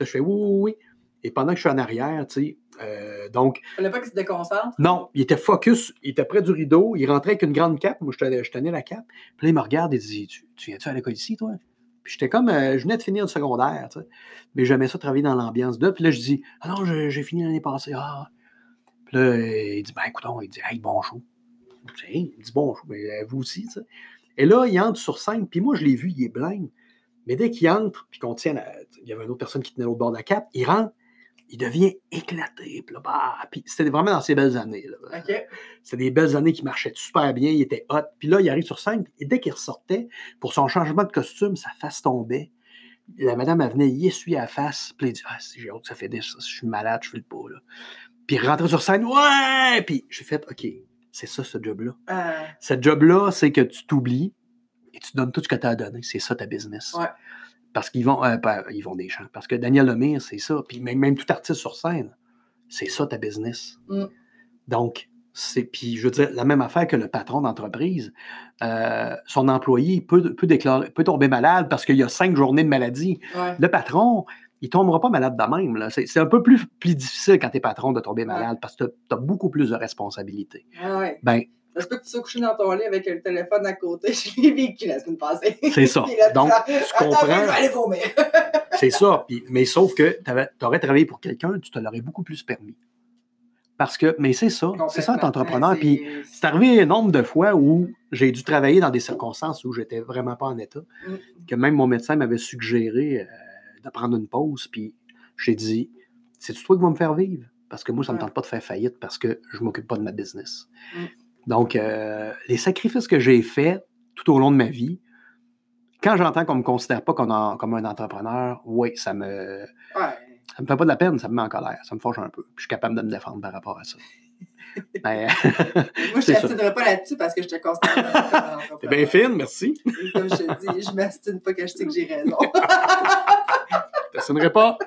je fais oui, oui, oui. Et pendant que je suis en arrière, tu sais, euh, donc. Il fallait pas qu'il se déconcentre? Non, il était focus, il était près du rideau, il rentrait avec une grande cape, moi je tenais, je tenais la cape. Puis là, il me regarde et dit Tu, viens-tu à l'école ici, toi? Puis j'étais comme, euh, je venais de finir le secondaire, tu sais. Mais j'aimais ça travailler dans l'ambiance de. Puis là, je dis Ah non, j'ai fini l'année passée. Ah. Puis là, il dit Ben écoute, il dit Hey, bon show. Il dit bonjour, mais euh, vous aussi. Et là, il entre sur scène, puis moi, je l'ai vu, il est blême. Mais dès qu'il entre, puis qu'on tient, il y avait une autre personne qui tenait au bord de la cape, il rentre, il devient éclaté. Puis, bah, puis c'était vraiment dans ces belles années. C'était des belles années qui marchaient super bien, il était hot. Puis là, il arrive sur scène, et dès qu'il ressortait, pour son changement de costume, sa face tombait. La madame, elle venait y essuyer la face, puis il dit Ah, j'ai hâte, ça fait des, je suis malade, je fais le pas. Là. Puis il rentrait sur scène, ouais! Puis j'ai fait OK, c'est ça, ce job-là. Euh. Ce job-là, c'est que tu t'oublies et tu donnes tout ce que tu as donné. C'est ça ta business. Parce qu'ils vont, euh, ils vont des champs. Parce que Daniel Lemire, c'est ça. Puis même, tout artiste sur scène, c'est ça ta business. Mm. Donc, c'est puis je veux dire la même affaire que le patron d'entreprise. Euh, son employé peut, peut, déclarer, peut tomber malade parce qu'il y a cinq journées de maladie. Le patron, il ne tombera pas malade de même. C'est un peu plus, plus difficile quand tu es patron de tomber malade parce que tu as, beaucoup plus de responsabilités. Ah ouais. Ben, Est-ce que tu sois couché dans ton lit avec le téléphone à côté? Je l'ai vécu la semaine passée. C'est ça. Donc, tu comprends. c'est ça. mais sauf que tu aurais travaillé pour quelqu'un, tu te l'aurais beaucoup plus permis. Parce que, mais c'est ça, c'est ça être entrepreneur. Puis c'est arrivé un nombre de fois où j'ai dû travailler dans des circonstances où j'étais vraiment pas en état, mm. que même mon médecin m'avait suggéré. De prendre une pause, puis j'ai dit, c'est toi qui vas me faire vivre? Parce que moi, ça ne me tente pas de faire faillite parce que je ne m'occupe pas de ma business. Mm. Donc, euh, les sacrifices que j'ai faits tout au long de ma vie, quand j'entends qu'on ne me considère pas comme un, comme un entrepreneur, oui, ça me. Ouais. Ça me fait pas de la peine, ça me met en colère, ça me fâche un peu. Puis je suis capable de me défendre par rapport à ça. Ben, Moi, je t'astinerai pas là-dessus parce que je te considère comme. T'es bien fine, merci. Et comme je te dis, je m'astine pas que je sais que j'ai raison. t'astinerai pas.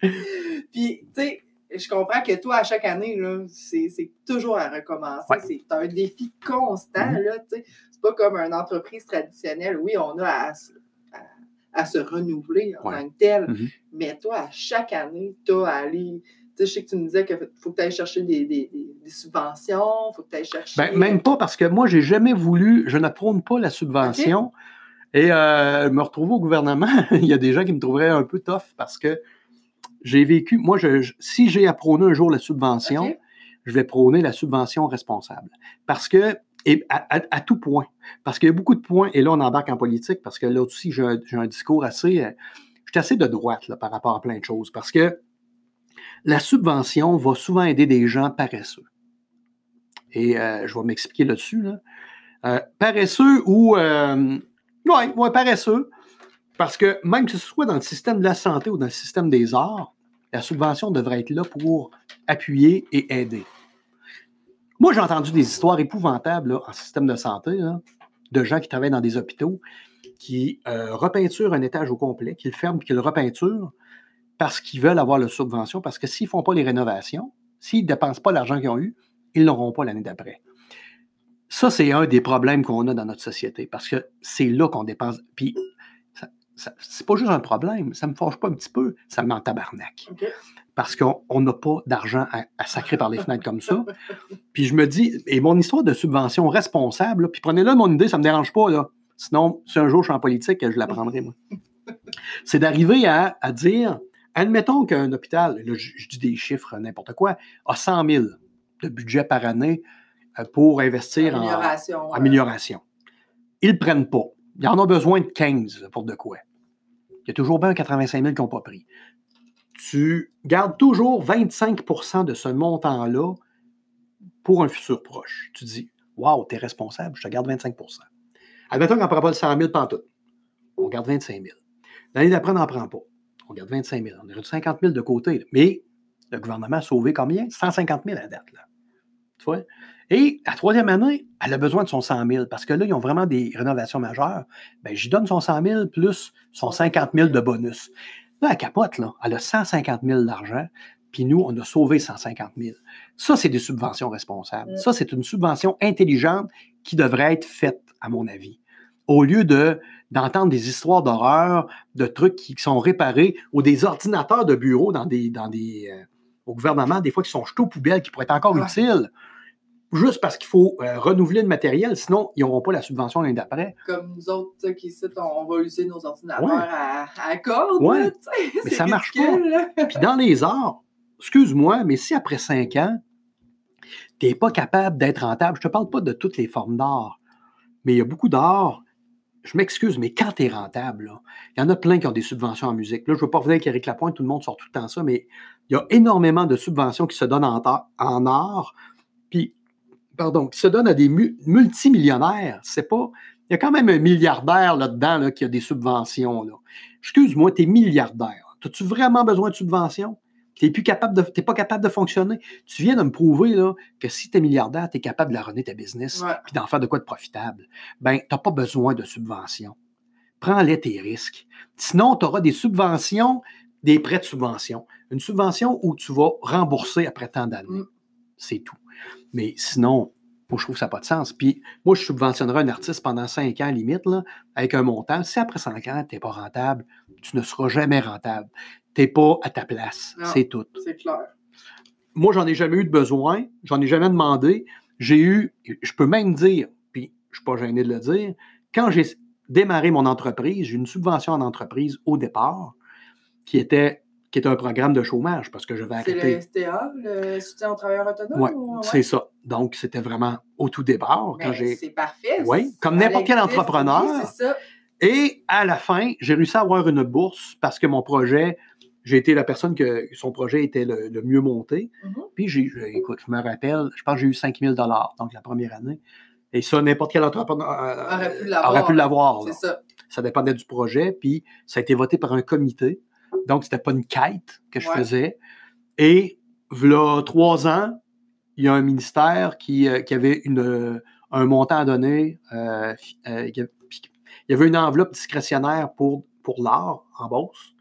Puis, tu sais, je comprends que toi, à chaque année, là, c'est, c'est toujours à recommencer. Ouais. C'est un défi constant, Mhm. là, tu sais. C'est pas comme une entreprise traditionnelle. Oui, on a à, se- à- à se renouveler en Ouais. tant que tel. Mhm. Mais toi, à chaque année, tu as à aller. Je sais que tu me disais qu'il faut que tu ailles chercher des, des- des- des subventions, il faut que tu ailles chercher. Ben, même pas parce que moi, j'ai jamais voulu, je ne prône pas la subvention. Et euh, me retrouver au gouvernement, il y a des gens qui me trouveraient un peu tough parce que j'ai vécu, moi, je, je- si j'ai à prôner un jour la subvention, je vais prôner la subvention responsable. Parce que, et à, à- à tout point, parce qu'il y a beaucoup de points, et là, on embarque en politique, parce que là aussi, j'ai un, un discours assez, euh, je suis assez de droite là, par rapport à plein de choses, parce que la subvention va souvent aider des gens paresseux. Et euh, je vais m'expliquer là-dessus. Là. Euh, paresseux ou... Euh, ouais, ouais, paresseux. Parce que même que ce soit dans le système de la santé ou dans le système des arts, la subvention devrait être là pour appuyer et aider. Moi, j'ai entendu des histoires épouvantables en système de santé, de gens qui travaillent dans des hôpitaux, qui euh, repeinturent un étage au complet, qui le ferment qui le repeinturent parce qu'ils veulent avoir la subvention, parce que s'ils ne font pas les rénovations, s'ils ne dépensent pas l'argent qu'ils ont eu, ils n'auront pas l'année d'après. Ça, c'est un des problèmes qu'on a dans notre société, parce que c'est là qu'on dépense. Puis, c'est pas juste un problème, ça me fâche pas un petit peu, ça me met en tabarnak parce qu'on on n'a pas d'argent à, à sacrer par les fenêtres comme ça. Puis je me dis, et mon histoire de subvention responsable, là, puis prenez-le mon idée, ça ne me dérange pas. Là. Sinon, si un jour je suis en politique, je la prendrai, moi. C'est d'arriver à, à dire, admettons qu'un hôpital, là, je, je dis des chiffres, n'importe quoi, a 100 000 de budget par année euh, pour investir en Amélioration. amélioration. Ils ne prennent pas. Ils en ont besoin de 15 pour de quoi. Il y a toujours bien 85 000 qui n'ont pas pris. Tu gardes toujours 25% de ce montant-là pour un futur proche. Tu dis, Waouh, tu es responsable, je te garde 25% Admettons qu'on ne prend pas le 100 000 pantoute. On garde 25 000. L'année d'après, on n'en prend pas. On garde 25 000. On a eu 50 000 de côté. là. Mais le gouvernement a sauvé combien? 150 000 à la date. Là. Tu vois? Et la troisième année, elle a besoin de son 100 000 parce que là, ils ont vraiment des rénovations majeures. Ben, j'y donne son 100 000 plus son 50 000 de bonus. Là, elle capote, là. Elle a 150 000 d'argent, puis nous, on a sauvé 150 000. Ça, c'est des subventions responsables. Mm. Ça, c'est une subvention intelligente qui devrait être faite, à mon avis. Au lieu de, d'entendre des histoires d'horreur, de trucs qui sont réparés, ou des ordinateurs de bureau dans des, dans des, euh, au gouvernement, des fois, qui sont jetés aux poubelles, qui pourraient être encore Ouais. utiles, juste parce qu'il faut euh, renouveler le matériel, sinon, ils n'auront pas la subvention l'année d'après. Comme nous autres, qui ici, on, va utiliser nos ordinateurs Ouais. à, à corde. Ouais. là, tu sais. Mais ça marche ridicule, là. Puis dans les arts, excuse-moi, mais si après cinq ans, tu n'es pas capable d'être rentable, je ne te parle pas de toutes les formes d'art, mais il y a beaucoup d'art, je m'excuse, mais quand tu es rentable, il y en a plein qui ont des subventions en musique. Là, je ne veux pas revenir avec Eric Lapointe, tout le monde sort tout le temps ça, mais il y a énormément de subventions qui se donnent en, en art, puis, pardon, qui se donnent à des mu- multimillionnaires. C'est pas. Il y a quand même un milliardaire là-dedans là, qui a des subventions. Excuse-moi, tu es milliardaire. As-tu vraiment besoin de subventions? Tu n'es capable de, t'es pas capable de fonctionner. Tu viens de me prouver là, que si tu es milliardaire, tu es capable de la runner ta business puis d'en faire de quoi de profitable. Ben, tu n'as pas besoin de subventions. Prends-les tes risques. Sinon, tu auras des subventions, des prêts de subvention. Une subvention où tu vas rembourser après tant d'années. Mm. C'est tout. Mais sinon, moi, je trouve que ça n'a pas de sens. Puis, moi, je subventionnerai un artiste pendant cinq ans, limite, là, avec un montant. Si après cinq ans, tu n'es pas rentable, tu ne seras jamais rentable. Tu n'es pas à ta place. C'est tout. C'est clair. Moi, j'en ai jamais eu de besoin. J'en ai jamais demandé. J'ai eu, je peux même dire, puis je ne suis pas gêné de le dire, quand j'ai démarré mon entreprise, j'ai eu une subvention en entreprise au départ qui était, qui était un programme de chômage parce que je vais C'est arrêter. le STA, le soutien aux travailleurs autonomes? Ouais, ou- ouais? c'est ça. Donc, c'était vraiment au tout départ. Quand Ben, j'ai... C'est parfait. Oui, comme n'importe quel entrepreneur. c'est ça. Et à la fin, j'ai réussi à avoir une bourse parce que mon projet, j'ai été la personne que son projet était le, le mieux monté. Mhm. Puis, j'ai, écoute, je me rappelle, je pense que j'ai eu 5 000 donc la première année. Et ça, n'importe quel entrepreneur euh, Aurait pu l'avoir. C'est ça. Ça dépendait du projet. Puis ça a été voté par un comité. Donc, c'était pas une quête que je Ouais. faisais. Et, voilà trois ans, il y a un ministère qui, euh, qui avait une, euh, un montant à donner. euh, il y avait- une enveloppe discrétionnaire pour, pour l'art en bourse.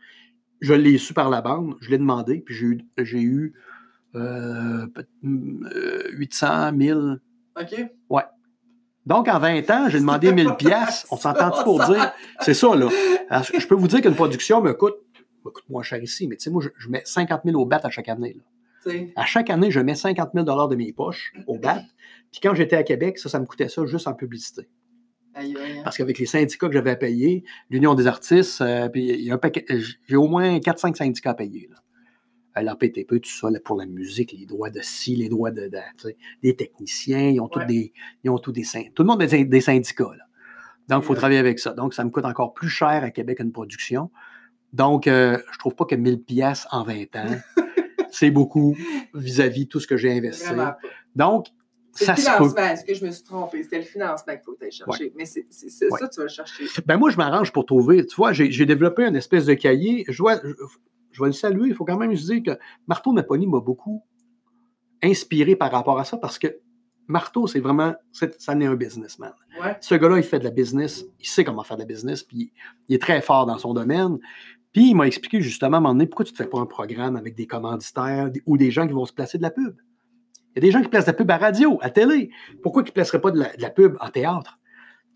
Je l'ai su par la bande, je l'ai demandé, puis j'ai eu, j'ai eu euh, peut- euh, 800 000. OK? Donc, en 20 ans, j'ai demandé 1000 pièces. On s'entend tout pour dire? C'est ça, là. Alors, je je peux vous dire qu'une production me coûte, me coûte moins cher ici, mais tu sais, moi, je, je mets 50 000 au BAT à chaque année. là. À chaque année, je mets 50 000 de mes poches au BAT. Puis quand j'étais à Québec, ça, ça me coûtait ça juste en publicité. aïe, aïe, hein. Parce qu'avec les syndicats que j'avais à payer, l'Union des artistes, euh, puis il y a un paquet, j'ai au moins 4-5 syndicats à payer. Là. Euh, La PTP, tout ça, là, pour la musique, les droits de ci, les droits de, de- des techniciens, ils ont tous Ouais. des, ils ont tous des Tout le monde a des, des syndicats. Là. Donc, il faut Ouais. travailler avec ça. Donc, ça me coûte encore plus cher à Québec une production. Donc, euh, je trouve pas que 1000 pièces en 20 ans, c'est beaucoup vis-à-vis de tout ce que j'ai investi. Donc, C'est ça le financement. Est-ce que je me suis trompée? C'était le financement qu'il faut ailles chercher. Mais c'est Ouais. ça que tu vas chercher. Ben moi, je m'arrange pour trouver. Tu vois, j'ai développé une espèce de cahier. Je, je, je vais le saluer. Il faut quand même se dire que Marteau Napoli m'a beaucoup inspiré par rapport à ça parce que Marteau, c'est vraiment, ça n'est un businessman. Ouais. Ce gars-là, il fait de la business, il sait comment faire de la business, puis il est très fort dans son domaine. Puis il m'a expliqué justement à un moment donné pourquoi tu ne fais pas un programme avec des commanditaires ou des gens qui vont se placer de la pub. Il y a des gens qui placent de la pub à radio, à télé. Pourquoi ils ne placeraient pas de la, pub en théâtre?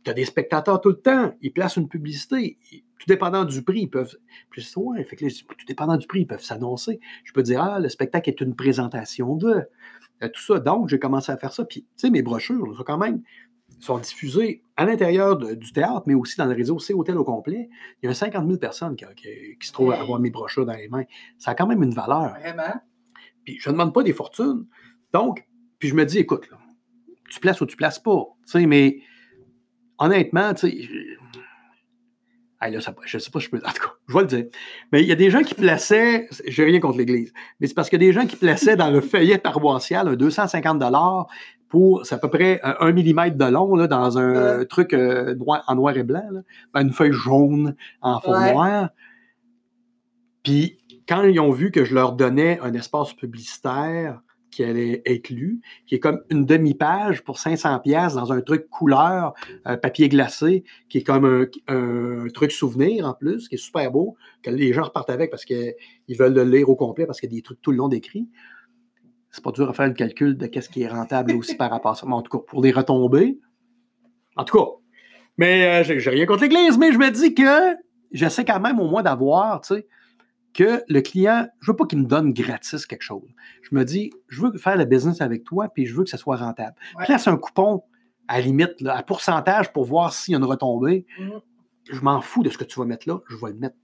Tu as des spectateurs tout le temps. Ils placent une publicité. Tout dépendant du prix, ils peuvent. Puis ouais, fait que tout dépendant du prix, ils peuvent s'annoncer. Je peux dire, ah, le spectacle est une présentation de. euh, tout ça. Donc, j'ai commencé à faire ça. Puis, tu sais, mes brochures, sont quand même sont diffusées à l'intérieur du théâtre, mais aussi dans le réseau C Hôtel au complet. Il y a 50 000 personnes qui, qui- qui se trouvent à avoir mes brochures dans les mains. Ça a quand même une valeur. Vraiment? Puis je ne demande pas des fortunes. Donc, puis je me dis, écoute, là, tu places ou tu places pas. Tu sais, mais honnêtement, tu sais. je- Hey, là, ça- je ne sais pas si je peux. En tout cas, je vais le dire. Mais il y a des gens qui plaçaient. J'ai rien contre l'Église. Mais c'est parce qu'il y a des gens qui plaçaient dans le feuillet paroissial un 250 pour. C'est à peu près un, un millimètre de long là, dans un Ouais. truc euh, noir- en noir et blanc. là. Ben, une feuille jaune en fond Ouais. noir. Puis quand ils ont vu que je leur donnais un espace publicitaire qui allait être lu, qui est comme une demi-page pour 500 pièces dans un truc couleur, euh, papier glacé, qui est comme un, un truc souvenir en plus, qui est super beau, que les gens repartent avec parce qu'ils veulent le lire au complet parce qu'il y a des trucs tout le long d'écrit. C'est pas dur à faire le calcul de qu'est-ce qui est rentable aussi par rapport à ça. Mais en tout cas, pour les retombées, en tout cas, mais euh, j'ai rien contre l'Église, mais je me dis que j'essaie quand même au moins d'avoir, tu sais, que le client, je veux pas qu'il me donne gratis quelque chose. Je me dis, je veux faire le business avec toi, puis je veux que ça soit rentable. Ouais. Place un coupon à limite, là, à pourcentage pour voir s'il y a une retombée. Mhm. Je m'en fous de ce que tu vas mettre là, je vais le mettre.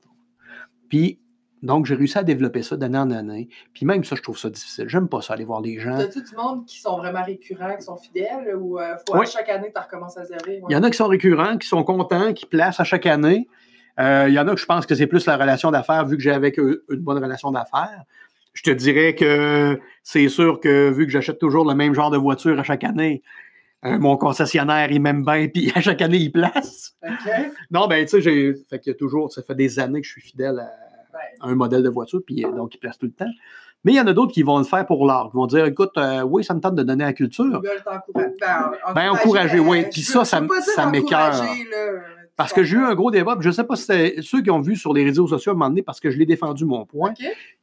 Puis, donc, j'ai réussi à développer ça d'année en année. Puis même ça, je trouve ça difficile. J'aime pas ça, aller voir les gens. T'as-tu du monde qui sont vraiment récurrents, qui sont fidèles ou euh, faut à chaque année tu recommences à zéro? Il y en a qui sont récurrents, qui sont contents, qui placent à chaque année. Euh, il y en a que je pense que c'est plus la relation d'affaires, vu que j'ai avec eux une bonne relation d'affaires. Je te dirais que c'est sûr que vu que j'achète toujours le même genre de voiture à chaque année, euh, mon concessionnaire, il m'aime bien, puis à chaque année, il place. Non, ben, tu sais, j'ai. Fait qu'il y a toujours. Ça fait des années que je suis fidèle à un modèle de voiture, puis euh, donc, il place tout le temps. Mais il y en a d'autres qui vont le faire pour l'art. Qui vont dire, écoute, euh, oui, ça me tente de donner à la culture. Ils. Ben, Ben, encourager, oui. euh, Puis ça, ça ça là, Parce que j'ai eu un gros débat, je ne sais pas si c'était ceux qui ont vu sur les réseaux sociaux à un moment donné, parce que je l'ai défendu mon point.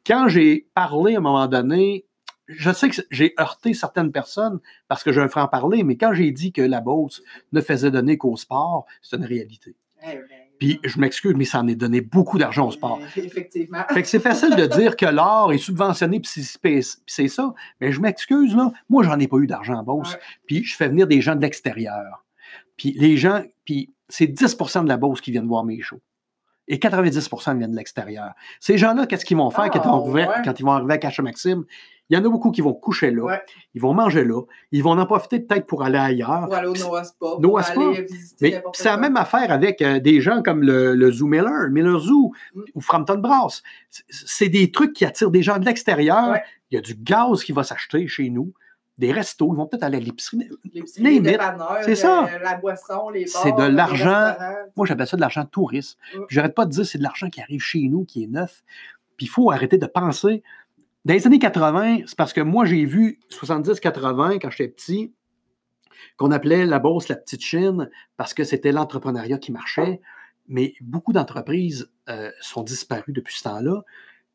Quand j'ai parlé à un moment donné, je sais que j'ai heurté certaines personnes parce que j'ai un franc-parler, mais quand j'ai dit que la Beauce ne faisait donner qu'au sport, c'est une réalité. Eh ben, Puis je m'excuse, mais ça en est donné beaucoup d'argent au sport. Effectivement. Fait que c'est facile de dire que l'art est subventionné, puis c'est- ça. Mais je m'excuse, là. Moi, j'en ai pas eu d'argent. Ouais. Puis je fais venir des gens de l'extérieur. Puis les gens, puis c'est 10% de la Beauce qui viennent voir mes shows. Et 90% viennent de l'extérieur. Ces gens-là, qu'est-ce qu'ils vont faire quand, ils vont Ah, ouais. quand ils vont arriver à Cache Maxime? Il y en a beaucoup qui vont coucher là, Ouais. ils vont manger là, ils vont en profiter peut-être pour aller ailleurs. Pour aller au Noah Spa. Noah Spa. visiter Mais c'est la même affaire avec euh, des gens comme le, le Zoo Miller, Miller Zoo Mm. ou Frampton Brass. C'est- C'est des trucs qui attirent des gens de l'extérieur. Ouais. Il y a du gaz qui va s'acheter chez nous. Des restos, ils vont peut-être aller à l'épicerie. Les c'est ça. Euh, la boisson, les C'est de l'argent. Moi, j'appelle ça de l'argent touriste. Mm. J'arrête pas de dire c'est de l'argent qui arrive chez nous, qui est neuf. Puis il faut arrêter de penser. Dans les années 80, c'est parce que moi, j'ai vu 70-80 quand j'étais petit, qu'on appelait la bourse la petite Chine parce que c'était l'entrepreneuriat qui marchait. Mais beaucoup d'entreprises euh, sont disparues depuis ce temps-là.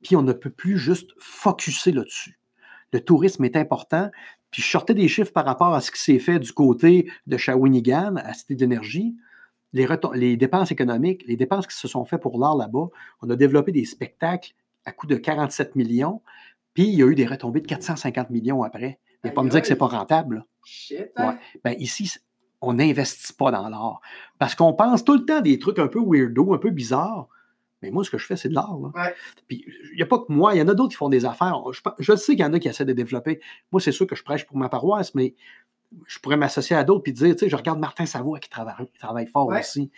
Puis on ne peut plus juste focuser là-dessus. Le tourisme est important. Puis je sortais des chiffres par rapport à ce qui s'est fait du côté de Shawinigan, à Cité d'énergie. Les, les, dépenses économiques, les dépenses qui se sont faites pour l'art là-bas, on a développé des spectacles à coût de 47 millions, puis il y a eu des retombées de 450 millions après. Il ne pas me dire que c'est pas rentable. Hein? Ben, ici, on n'investit pas dans l'art. Parce qu'on pense tout le temps des trucs un peu weirdo, un peu bizarres. Mais moi, ce que je fais, c'est de l'art. Puis, il n'y a pas que moi, il y en a d'autres qui font des affaires. Je, sais qu'il y en a qui essaient de développer. Moi, c'est sûr que je prêche pour ma paroisse, mais je pourrais m'associer à d'autres et dire, tu sais, je regarde Martin Savoie qui travaille, travaille fort aussi.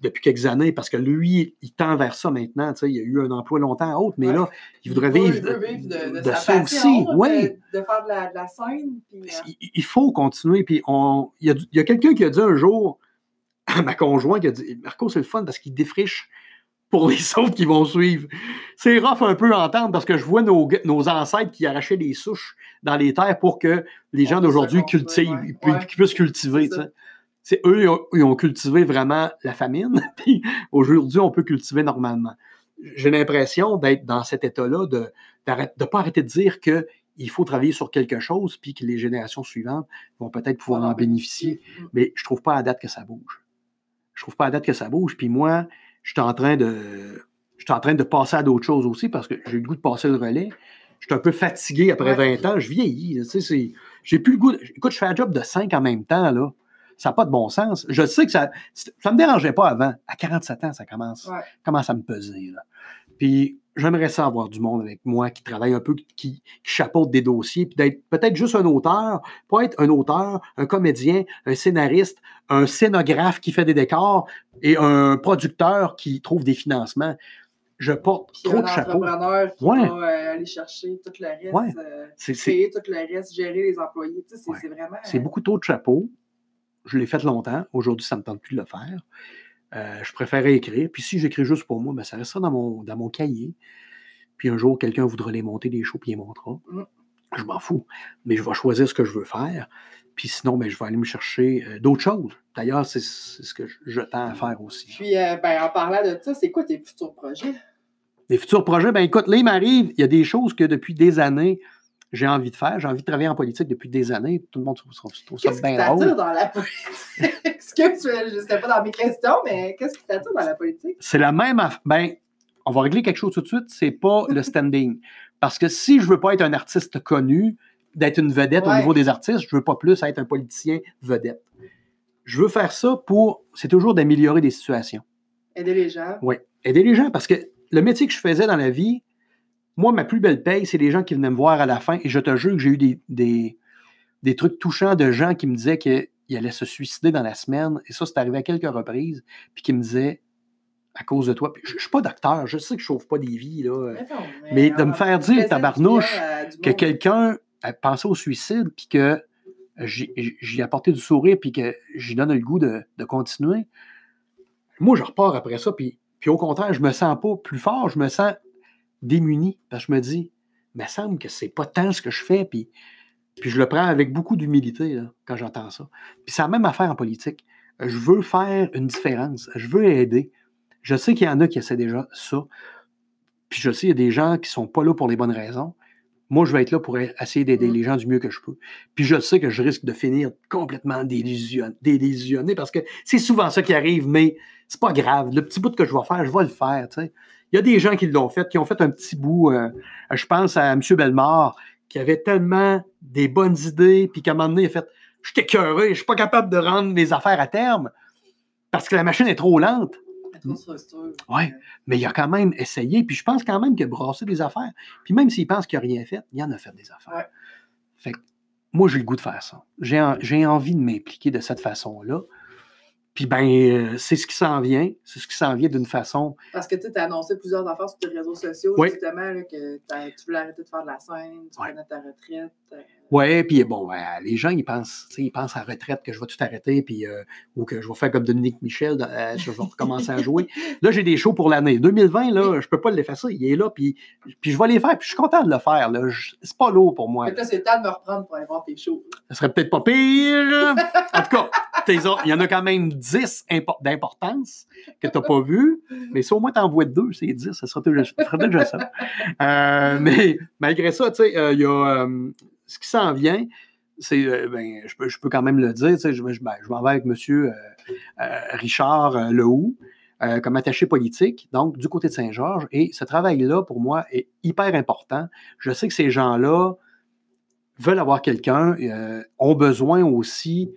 depuis quelques années, parce que lui, il tend vers ça maintenant. Tu sais, il a eu un emploi longtemps à autre, mais là, il voudrait vivre, de, ça aussi. Oui. De, faire de la, scène. Euh, il, faut continuer. Puis on, il y a, a quelqu'un qui a dit un jour à ma conjointe, qui a dit Marco, c'est le fun parce qu'il défriche pour les autres qui vont suivre. C'est rough un peu à entendre parce que je vois nos, nos, ancêtres qui arrachaient des souches dans les terres pour que les gens d'aujourd'hui cultivent, qu'ils puissent cultiver. C'est eux, ils ont, cultivé vraiment la famine, puis aujourd'hui, on peut cultiver normalement. J'ai l'impression d'être dans cet état-là, de ne pas arrêter de dire qu'il faut travailler sur quelque chose, puis que les générations suivantes vont peut-être pouvoir en bénéficier. Mais je ne trouve pas à date que ça bouge. Je ne trouve pas à date que ça bouge. Puis moi, je suis en train de. Je suis en train de passer à d'autres choses aussi parce que j'ai le goût de passer le relais. Je suis un peu fatigué après 20 ans. Je vieillis. Tu sais, j'ai plus le goût. écoute, je fais un job de 5 en même temps. Là. Ça n'a pas de bon sens. Je sais que ça ne me dérangeait pas avant. À 47 ans, ça commence, commence à me peser. Là. Puis j'aimerais ça avoir du monde avec moi qui travaille un peu, qui, qui chapeaute des dossiers, puis d'être peut-être juste un auteur, pas être un auteur, un comédien, un scénariste, un scénographe qui fait des décors et un producteur qui trouve des financements. Je porte trop de chapeaux. Qui va euh, aller chercher tout le reste, euh, créer tout le reste, gérer les employés. Tu sais, c'est vraiment... C'est beaucoup trop de chapeaux. Je l'ai fait longtemps. Aujourd'hui, ça ne me tente plus de le faire. Euh, je préférais écrire. Puis si j'écris juste pour moi, ben, ça restera dans mon, dans mon cahier. Puis un jour, quelqu'un voudra les monter des shows, puis il les montrera. Mm. Je m'en fous. Mais je vais choisir ce que je veux faire. Puis sinon, ben, je vais aller me chercher euh, d'autres choses. D'ailleurs, c'est ce que je, tends à faire aussi. Puis, euh, ben, en parlant de ça, c'est quoi tes futurs projets? Les futurs projets, ben écoute, là, il m'arrive, il y a des choses que depuis des années, j'ai envie de faire. J'ai envie de travailler en politique depuis des années. Tout le monde trouve, trouve ça bien drôle. Qu'est-ce qui dans la politique? Excuse, je ne sais pas dans mes questions, mais qu'est-ce qui t'attire dans la politique? C'est la même Ben, on va régler quelque chose tout de suite. C'est pas le standing. Parce que si je veux pas être un artiste connu, d'être une vedette au niveau des artistes, je veux pas plus être un politicien vedette. Je veux faire ça pour. C'est toujours d'améliorer des situations. Aider les gens. Oui. Aider les gens parce que le métier que je faisais dans la vie, moi, ma plus belle paye, c'est les gens qui venaient me voir à la fin. Et je te jure que j'ai eu des, des, trucs touchants de gens qui me disaient qu'ils allaient se suicider dans la semaine. Et ça, c'est arrivé à quelques reprises. Puis qui me disaient, à cause de toi. je ne suis pas docteur, je sais que je ne sauve pas des vies. Là. Mais, de me faire dire, tabarnouche, que quelqu'un a pensé au suicide, puis que j'ai apporté du sourire, puis que j'y donne le goût de, continuer. Moi, je repars après ça, puis, puis au contraire, je me sens pas plus fort, je me sens démuni, parce que je me dis, il me semble que c'est pas tant ce que je fais, puis, puis je le prends avec beaucoup d'humilité quand j'entends ça. Puis c'est la même affaire en politique. Je veux faire une différence, je veux aider. Je sais qu'il y en a qui essaient déjà ça, puis je sais qu'il y a des gens qui sont pas là pour les bonnes raisons. Moi, je vais être là pour essayer d'aider mm. les gens du mieux que je peux. Puis je sais que je risque de finir complètement délusionné, parce que c'est souvent ça qui arrive, mais c'est pas grave. Le petit bout que je vais faire, je vais le faire. Tu sais. Il y a des gens qui l'ont fait, qui ont fait un petit bout. Euh, je pense à M. Bellemare, qui avait tellement des bonnes idées, puis qu'à un moment donné, il a fait Je suis écœuré, je suis pas capable de rendre mes affaires à terme parce que la machine est trop lente. Oui, mais il a quand même essayé, puis je pense quand même qu'il a brassé des affaires. Puis même s'il pense qu'il n'a rien fait, il en a fait des affaires. Fait moi, j'ai le goût de faire ça. J'ai envie de m'impliquer de cette façon-là. Puis ben, euh, c'est ce qui s'en vient. C'est ce qui s'en vient d'une façon. Parce que tu as annoncé plusieurs affaires sur tes réseaux sociaux, justement, que tu voulais arrêter de faire de la scène, tu prenais ta retraite. Euh. Oui, puis bon, les gens, ils pensent, ils pensent à la retraite que je vais tout arrêter, puis, euh, ou que je vais faire comme Dominique Michel, je vais recommencer à jouer. Là, j'ai des shows pour l'année. 2020, là, je peux pas l'effacer. Il est là, puis, puis je vais les faire, puis je suis content de le faire. C'est pas lourd pour moi. là, c'est le temps de me reprendre pour aller voir tes shows. Ça serait peut-être pas pire. en tout cas, il y en a quand même 10 d'importance que tu n'as pas vu, mais si au moins tu en vois deux, c'est 10, ça serait déjà, ça. Euh, mais malgré ça, tu sais, euh, il y a euh, ce qui s'en vient, c'est, ben, je, peux, je peux quand même le dire, sais, je, ben, je m'en vais avec M. Richard Lehoux. comme attaché politique, donc du côté de Saint-Georges. Et ce travail-là, pour moi, est hyper important. Je sais que ces gens-là veulent avoir quelqu'un, ont besoin aussi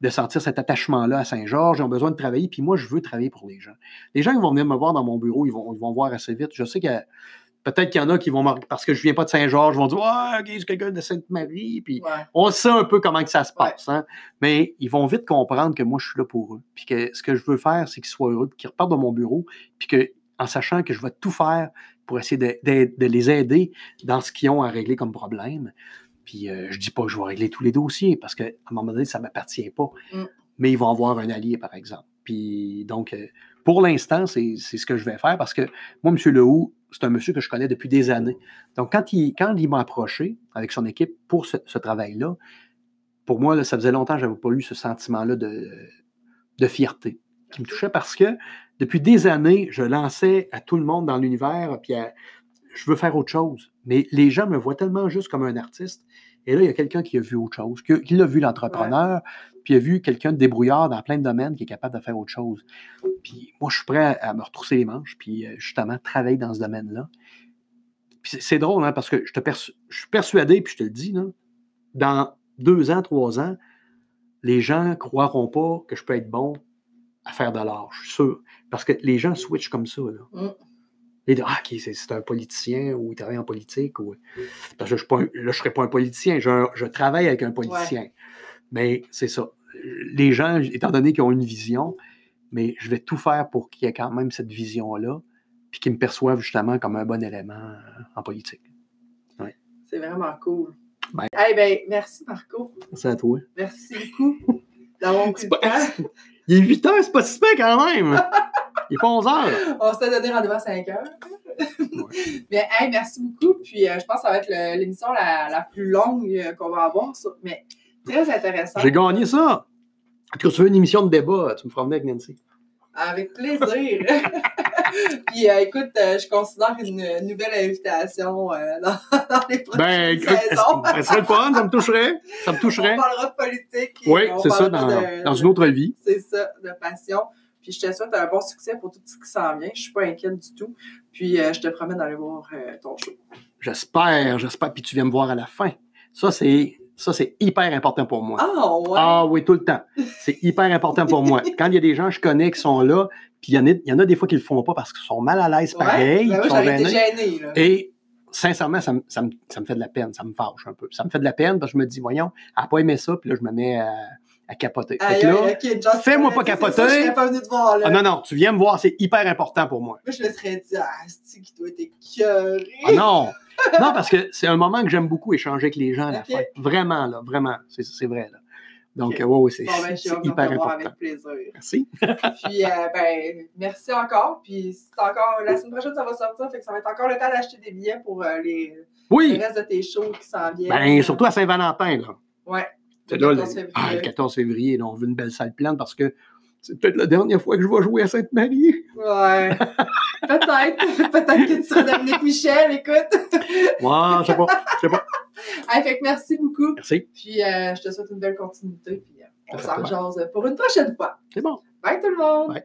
de sentir cet attachement-là à Saint-Georges. Ils ont besoin de travailler. Puis moi, je veux travailler pour les gens. Les gens, ils vont venir me voir dans mon bureau, ils vont, ils vont voir assez vite. Je sais que peut-être qu'il y en a qui vont parce que je ne viens pas de Saint-Georges, vont dire Ah, oh, c'est quelqu'un de Sainte-Marie. Puis on sait un peu comment que ça se passe. Hein? Mais ils vont vite comprendre que moi, je suis là pour eux. Puis que ce que je veux faire, c'est qu'ils soient heureux, qu'ils repartent de mon bureau. Puis que, en sachant que je vais tout faire pour essayer de, de les aider dans ce qu'ils ont à régler comme problème. Puis euh, je dis pas que je vais régler tous les dossiers parce qu'à un moment donné, ça ne m'appartient pas. Mm. Mais ils vont avoir un allié, par exemple. Puis donc, euh, pour l'instant, c'est ce que je vais faire parce que moi, M. Lehoux, c'est un monsieur que je connais depuis des années. Donc, quand il, quand il m'a approché avec son équipe pour ce, travail-là, pour moi, ça faisait longtemps que je n'avais pas eu ce sentiment-là de, de fierté qui me touchait parce que depuis des années, je lançais à tout le monde dans l'univers, puis je veux faire autre chose. Mais les gens me voient tellement juste comme un artiste. Et là, il y a quelqu'un qui a vu autre chose, qui, l'a vu l'entrepreneur, puis il a vu quelqu'un de débrouillard dans plein de domaines qui est capable de faire autre chose. Puis moi, je suis prêt à, me retrousser les manches, puis euh, justement travailler dans ce domaine-là. Puis c'est drôle, hein, parce que je, te je suis persuadé, puis je te le dis, là, dans deux ans, trois ans, les gens ne croiront pas que je peux être bon à faire de l'art, je suis sûr. Parce que les gens switchent comme ça. Là. Mm ah, c'est un politicien ou il travaille en politique. Ou... Parce que je là, je ne serais pas un politicien, je, travaille avec un politicien. Mais c'est ça. Les gens, étant donné qu'ils ont une vision, mais je vais tout faire pour qu'il y ait quand même cette vision-là, puis qu'ils me perçoivent justement comme un bon élément euh, en politique. C'est vraiment cool. Ben, ben, merci Marco. Merci à toi. Merci beaucoup d'avoir Il est 8 heures, c'est pas si quand même. Il est pas 11 heures. On s'était donné rendez-vous à 5 heures. mais hey, merci beaucoup. Puis euh, je pense que ça va être l'émission la, la, plus longue euh, qu'on va avoir. mais très intéressant. J'ai gagné ça. Quand tu veux une émission de débat, tu me feras venir avec Nancy. Avec plaisir. Puis euh, écoute, je considère une nouvelle invitation dans, dans, les prochaines ben, saisons. ça serait le fun, ça me toucherait. Ça me toucherait. On parlera de politique. Oui, c'est ça, dans, dans, une autre vie. C'est ça, de passion. Puis je te souhaite un bon succès pour tout ce qui s'en vient. Je suis pas inquiète du tout. Puis euh, je te promets d'aller voir euh, ton show. J'espère, j'espère. Puis tu viens me voir à la fin. Ça, c'est. Ça, c'est hyper important pour moi. Ah, ouais. Ah oui, tout le temps. C'est hyper important pour moi. Quand il y a des gens que je connais qui sont là, puis il y, en a, il y en a des fois qui le font pas parce qu'ils sont mal à l'aise pareil. Ben sont gênés, Et sincèrement, ça me, ça, me, ça me, fait de la peine, ça me fâche un peu. Ça me fait de la peine parce que je me dis, voyons, elle n'a pas aimé ça, puis là, je me mets à à capoter. fais-moi pas capoter. Ah, non, non, tu viens me voir, c'est hyper important pour moi. Moi, je me serais dit, ah, c'est qui doit être écœuré? Ah non! Non, parce que c'est un moment que j'aime beaucoup échanger avec les gens à la fin. Vraiment, là, vraiment. C'est vrai, là. Donc, okay. ouais, c'est ben, hyper important. avec plaisir. Merci. puis, euh, ben, merci encore. Puis, c'est encore, la semaine prochaine, ça va sortir, fait que ça va être encore le temps d'acheter des billets pour euh, les, oui. le reste de tes shows qui s'en viennent. Ben, surtout à Saint-Valentin, là. Ouais. Le 14 février. Ah, le 14 février, on veut une belle salle pleine parce que c'est peut-être la dernière fois que je vais jouer à Sainte-Marie. Ouais. peut-être. peut-être que tu seras Dominique Michel, écoute. ouais, je sais pas. Je sais pas. Allez, fait que merci beaucoup. Merci. Puis euh, je te souhaite une belle continuité. Puis euh, on s'en jase pour une prochaine fois. C'est bon. Bye tout le monde. Bye.